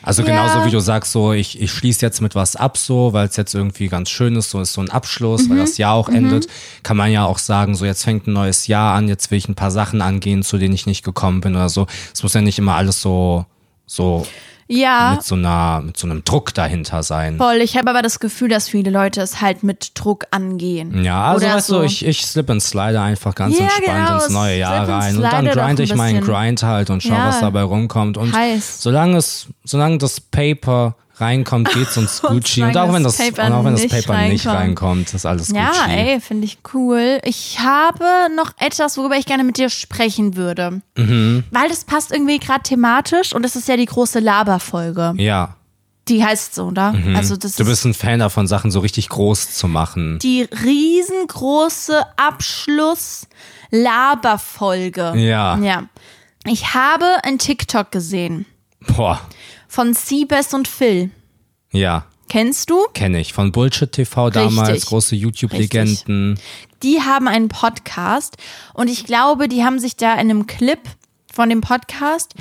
Also Ja. genauso wie du sagst, so ich, ich schließe jetzt mit was ab, so, weil es jetzt irgendwie ganz schön ist, so ist so ein Abschluss, Mhm. weil das Jahr auch endet, kann man ja auch sagen, so jetzt fängt ein neues Jahr an, jetzt will ich ein paar Sachen angehen, zu denen ich nicht gekommen bin oder so. Es muss ja nicht immer alles so, so ja, mit so einer, mit so einem Druck dahinter sein. voll. Ich habe aber das Gefühl, dass viele Leute es halt mit Druck angehen. Ja, also weißt so. du, ich, ich slip and slide einfach ganz Ja, entspannt genau, ins neue Jahr rein und dann slide doch grind ein ich meinen. Grind halt und schau, Ja. was dabei rumkommt. Und Heiß. solange es, solange das Paper reinkommt, geht's uns Und Gucci. Und solange auch wenn das Paper und auch wenn das nicht Paper nicht reinkommt. reinkommt, ist alles Ja, Gucci. ey, finde ich cool. Ich habe noch etwas, worüber ich gerne mit dir sprechen würde. Mhm. Weil das passt irgendwie gerade thematisch und das ist ja die große Laberfolge. Ja, Die heißt so, oder? Also das Mhm. du ist bist ein Fan davon, Sachen so richtig groß zu machen. die riesengroße Abschluss-Laberfolge. Ja. Ja. Ich habe ein TikTok gesehen Boah, von Siebes und Phil. ja, Kennst du? kenne ich. Von Bullshit TV damals, Richtig. große YouTube-Legenden. Die haben einen Podcast und ich glaube, die haben sich da in einem Clip von dem Podcast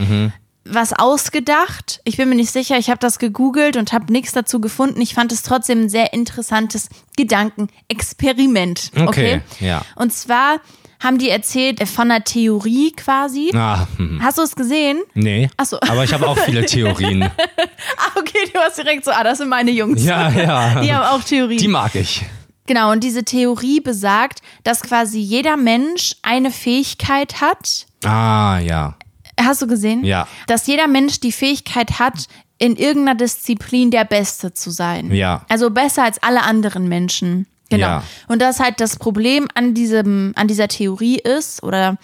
was ausgedacht. Ich bin mir nicht sicher, ich habe das gegoogelt und habe nichts dazu gefunden. Ich fand es trotzdem ein sehr interessantes Gedankenexperiment. Okay, Okay, ja. Und zwar haben die erzählt äh, von einer Theorie quasi. Ah, hm, Hast du es gesehen? nee. Ach so. Aber ich habe auch viele Theorien. Ah, okay, du hast direkt so, ah, das sind meine Jungs. Ja, ja. Die haben auch Theorien. Die mag ich. Genau, und diese Theorie besagt, dass quasi jeder Mensch eine Fähigkeit hat. Ah, ja. Hast du gesehen? Ja. Dass jeder Mensch die Fähigkeit hat, in irgendeiner Disziplin der Beste zu sein. Ja. Also besser als alle anderen Menschen. Genau. Ja. Und das halt das Problem an diesem, an dieser Theorie ist, oder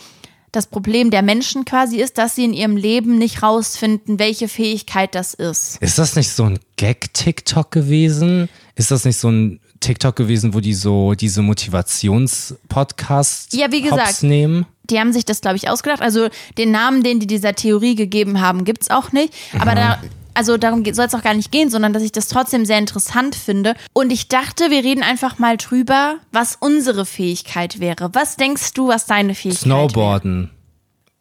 das Problem der Menschen quasi ist, dass sie in ihrem Leben nicht rausfinden, welche Fähigkeit das ist. Ist das nicht so ein Gag-TikTok gewesen? Ist das nicht so ein TikTok gewesen, wo die so diese Motivations-Podcasts Ja, wie gesagt. Hops nehmen? Die haben sich das, glaube ich, ausgedacht. Also den Namen, den die dieser Theorie gegeben haben, gibt's auch nicht. Aber da, also darum soll es auch gar nicht gehen, sondern dass ich das trotzdem sehr interessant finde. Und ich dachte, wir reden einfach mal drüber, was unsere Fähigkeit wäre. Was denkst du, was deine Fähigkeit Snowboarden. wäre?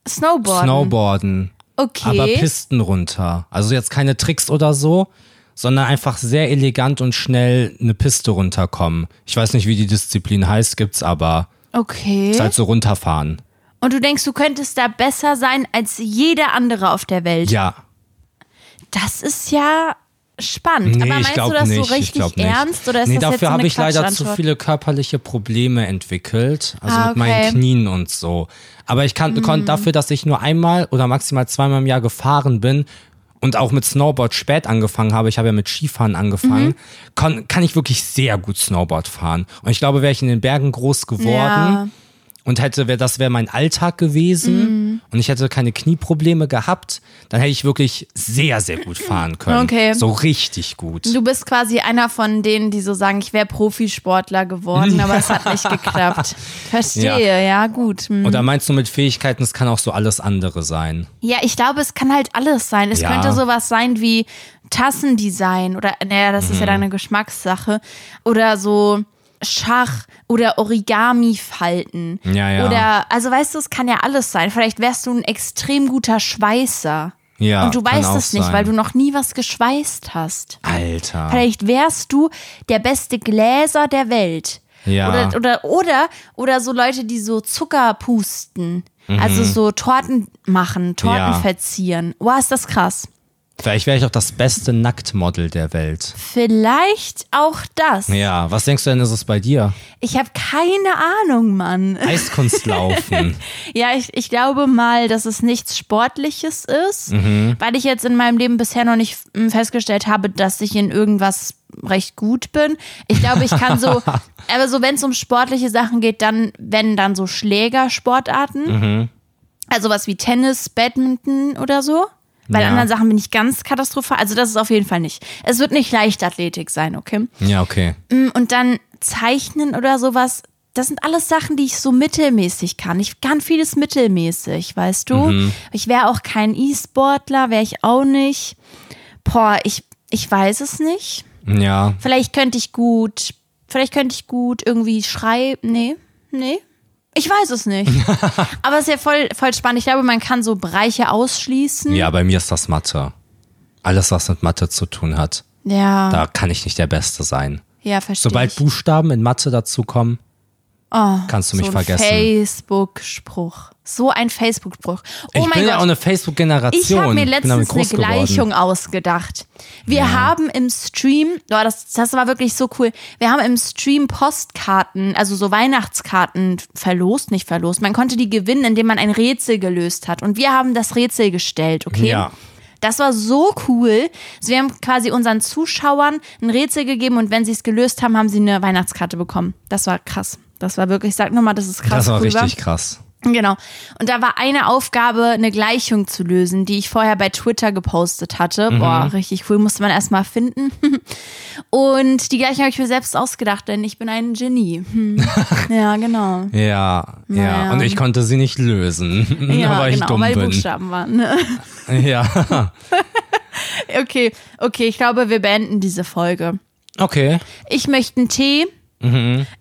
Snowboarden. Snowboarden. Okay. aber Pisten runter. Also jetzt keine Tricks oder so, sondern einfach sehr elegant und schnell eine Piste runterkommen. Ich weiß nicht, wie die Disziplin heißt, gibt's aber. okay. Ist halt so runterfahren. Und du denkst, du könntest da besser sein als jeder andere auf der Welt. Ja. Das ist ja spannend. Nee, Aber meinst du das nicht. so ich richtig ernst oder ist nee, das dafür habe ich leider zu viele körperliche Probleme entwickelt. Also Ah, mit meinen okay. Knien und so. Aber ich kann, konnte dafür, dass ich nur einmal oder maximal zweimal im Jahr gefahren bin und auch mit Snowboard spät angefangen habe, ich habe ja mit Skifahren angefangen, Mhm. kann, kann ich wirklich sehr gut Snowboard fahren. Und ich glaube, wäre ich in den Bergen groß geworden, Ja. und hätte, wär, das wäre mein Alltag gewesen Mhm. Und ich hätte keine Knieprobleme gehabt, dann hätte ich wirklich sehr, sehr gut fahren können. Okay. So richtig gut. Du bist quasi einer von denen, die so sagen, ich wäre Profisportler geworden, aber es hat nicht geklappt. Verstehe, ja, gut. Hm. Oder meinst du mit Fähigkeiten, es kann auch so alles andere sein? Ja, ich glaube, es kann halt alles sein. Es Ja. könnte sowas sein wie Tassendesign oder, naja, das Mhm. ist ja deine Geschmackssache. Oder so Schach oder Origami falten. Ja, ja. Oder, also weißt du, es kann ja alles sein. Vielleicht wärst du ein extrem guter Schweißer. Ja, Und du weißt es nicht, sein. weil du noch nie was geschweißt hast. Alter. Vielleicht wärst du der beste Gläser der Welt. Ja. Oder, oder, oder, oder so Leute, die so Zucker pusten. Mhm. Also so Torten machen, Torten Ja. verzieren. Wow, ist das krass. Vielleicht wäre ich auch das beste Nacktmodel der Welt. Vielleicht auch das. Ja, was denkst du denn, ist es bei dir? Ich habe keine Ahnung, Mann. Eiskunstlaufen. Ja, ich, ich glaube mal, dass es nichts Sportliches ist, Mhm. weil ich jetzt in meinem Leben bisher noch nicht mm, festgestellt habe, dass ich in irgendwas recht gut bin. Ich glaube, ich kann so, aber so, wenn es um sportliche Sachen geht, dann, wenn dann so Schlägersportarten. Mhm. Also was wie Tennis, Badminton oder so. Bei Ja. anderen Sachen bin ich ganz katastrophal. Also das ist auf jeden Fall nicht. Es wird nicht Leichtathletik sein, okay? ja, okay. Mm, Und dann Zeichnen oder sowas. Das sind alles Sachen, die ich so mittelmäßig kann. Ich kann vieles mittelmäßig, weißt du? Mhm. Ich wäre auch kein E-Sportler, wäre ich auch nicht. Boah, ich, ich weiß es nicht. Ja. Vielleicht könnte ich gut, vielleicht könnte ich gut irgendwie schreiben. Nee, nee. Ich weiß es nicht. Aber es ist ja voll, voll spannend. Ich glaube, man kann so Bereiche ausschließen. Ja, bei mir ist das Mathe. Alles, was mit Mathe zu tun hat. Ja, Da kann ich nicht der Beste sein. ja verstehe. Sobald ich. Buchstaben in Mathe dazukommen, kannst du mich Oh, so ein vergessen. Facebook-Spruch. So ein Facebook-Spruch. Oh ich mein bin Gott. ja auch eine Facebook-Generation. Ich habe mir letztens eine geworden. Gleichung ausgedacht. Wir haben im Stream, oh, das, das war wirklich so cool. Wir haben im Stream Postkarten, also so Weihnachtskarten verlost, nicht verlost. Man konnte die gewinnen, indem man ein Rätsel gelöst hat. Und wir haben das Rätsel gestellt, okay? Ja. Das war so cool. Also wir haben quasi unseren Zuschauern ein Rätsel gegeben und wenn sie es gelöst haben, haben sie eine Weihnachtskarte bekommen. Das war krass. Das war wirklich, sag nochmal, das ist krass. Das war cool richtig krass. Genau. Und da war eine Aufgabe, eine Gleichung zu lösen, die ich vorher bei Twitter gepostet hatte. Mhm. Boah, richtig cool, musste man erstmal finden. Und die Gleichung habe ich mir selbst ausgedacht, denn ich bin ein Genie. Hm. Ja, genau. Ja, ja. Naja. Und ich konnte sie nicht lösen, Ja, weil ich genau, dumm weil bin. Buchstaben waren. ne? Ja. Okay, okay, ich glaube, wir beenden diese Folge. Okay. Ich möchte einen Tee.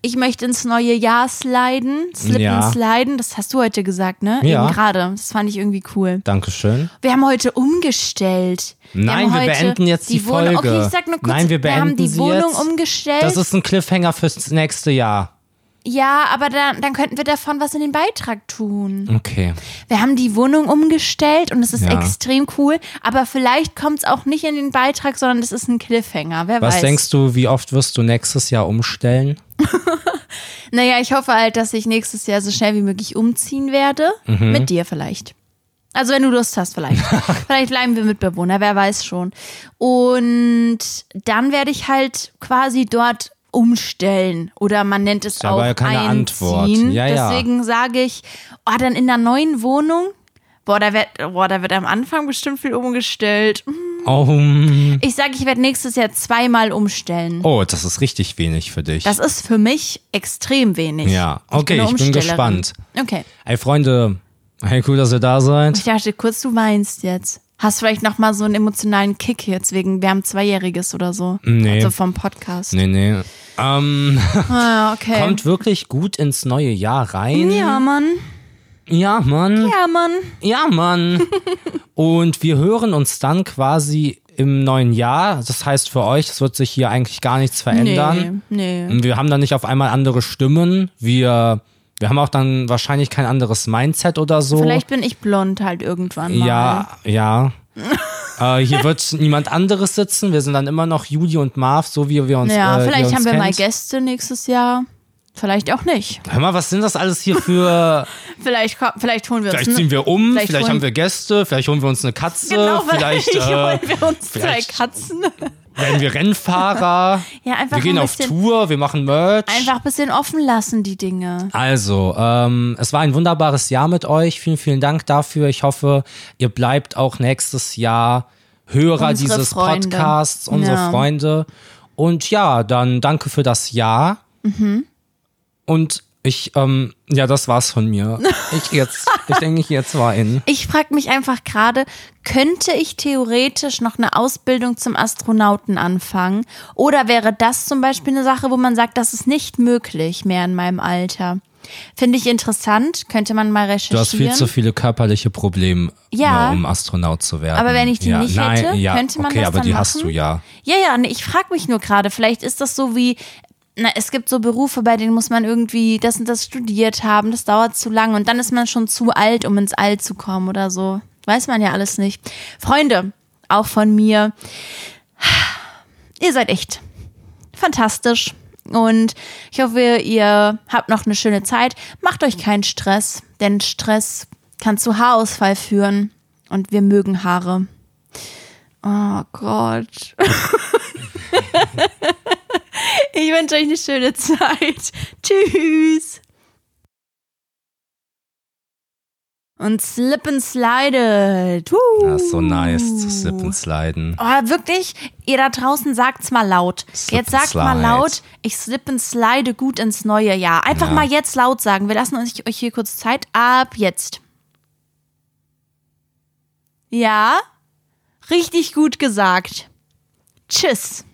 Ich möchte ins neue Jahr sliden, slippen, Mhm. Ja. sliden. Das hast du heute gesagt, ne? Ja. Eben gerade. Das fand ich irgendwie cool. Dankeschön. Wir haben heute umgestellt. Nein, haben wir heute beenden jetzt die Wohnung, Folge. Okay, ich sag nur kurz, Nein, wir haben die beenden sie Wohnung jetzt. umgestellt. Das ist ein Cliffhanger fürs nächste Jahr. Ja, aber dann, dann könnten wir davon was in den Beitrag tun. Okay. Wir haben die Wohnung umgestellt und es ist Ja. extrem cool, aber vielleicht kommt es auch nicht in den Beitrag, sondern es ist ein Cliffhanger. Wer Was weiß. denkst du, wie oft wirst du nächstes Jahr umstellen? Naja, ich hoffe halt, dass ich nächstes Jahr so schnell wie möglich umziehen werde. Mhm. Mit dir vielleicht. Also wenn du Lust hast, vielleicht. vielleicht bleiben wir Mitbewohner, wer weiß schon. Und dann werde ich halt quasi dort umstellen. Oder man nennt es aber auch ja keine einziehen. Antwort. Ja, ja. Deswegen sage ich, oh, dann in der neuen Wohnung, boah, da wird, boah, da wird am Anfang bestimmt viel umgestellt. Oh, hm. Ich sage, ich werde nächstes Jahr zweimal umstellen. oh, das ist richtig wenig für dich. Das ist für mich extrem wenig. Ja, okay, ich bin Umstellerin. gespannt. Okay. Ey, Freunde, hey, cool, dass ihr da seid. Ich dachte kurz, du weinst jetzt. Hast vielleicht noch mal so einen emotionalen Kick jetzt wegen wir haben Zweijähriges oder so. Nee. Also vom Podcast. Nee, nee. Ähm, Ah, okay. kommt wirklich gut ins neue Jahr rein. ja, Mann. Ja, Mann. Ja, Mann. Ja, Mann. Und wir hören uns dann quasi im neuen Jahr. Das heißt für euch, es wird sich hier eigentlich gar nichts verändern. Nee, nee. Wir haben dann nicht auf einmal andere Stimmen. Wir, wir haben auch dann wahrscheinlich kein anderes Mindset oder so. Vielleicht bin ich blond halt irgendwann mal. Ja, ja. äh, hier wird niemand anderes sitzen. Wir sind dann immer noch Juli und Marv, so wie wir uns Ja, äh, vielleicht uns haben wir mal kennt. Gäste nächstes Jahr. Vielleicht auch nicht. Hör mal, was sind das alles hier für. Vielleicht, vielleicht holen wir Vielleicht uns ziehen wir um, vielleicht, vielleicht holen- haben wir Gäste, vielleicht holen wir uns eine Katze, Genau, vielleicht äh, holen wir uns vielleicht- zwei Katzen. Werden wir Rennfahrer. Ja, einfach wir gehen auf Tour, wir machen Merch. Einfach ein bisschen offen lassen, die Dinge. Also, ähm, es war ein wunderbares Jahr mit euch. Vielen, vielen Dank dafür. Ich hoffe, ihr bleibt auch nächstes Jahr Hörer Unsere dieses Freunde. Podcasts, unsere Ja. Freunde. Und ja, dann danke für das Jahr. Mhm. Und ich, ähm, ja, das war's von mir. Ich jetzt, ich denke, ich jetzt war in. Ich frage mich einfach gerade, könnte ich theoretisch noch eine Ausbildung zum Astronauten anfangen? Oder wäre das zum Beispiel eine Sache, wo man sagt, das ist nicht möglich mehr in meinem Alter? Finde ich interessant, könnte man mal Du recherchieren. hast viel zu viele körperliche Probleme, Ja. ne, um Astronaut zu werden. Aber wenn ich die ja, nicht nein, hätte, ja, könnte man okay, das aber dann die hast machen? du ja. Ja, ja, nee, ich frage mich nur gerade, vielleicht ist das so wie, na, es gibt so Berufe, bei denen muss man irgendwie das und das studiert haben, das dauert zu lang und dann ist man schon zu alt, um ins All zu kommen oder so. Weiß man ja alles nicht. Freunde, auch von mir, ihr seid echt fantastisch. Und ich hoffe, ihr habt noch eine schöne Zeit. Macht euch keinen Stress, denn Stress kann zu Haarausfall führen. Und wir mögen Haare. Oh Gott. ich wünsche euch eine schöne Zeit. Tschüss. Und slip and slide. Uh. Ja, ist so nice zu slip and sliden. Oh, wirklich? Ihr da draußen sagt's mal laut. Slip jetzt sagt mal slide. laut, ich slip and slide gut ins neue Jahr. Einfach Ja. mal jetzt laut sagen. Wir lassen euch euch hier kurz Zeit. Ab jetzt. Ja? Richtig gut gesagt. Tschüss.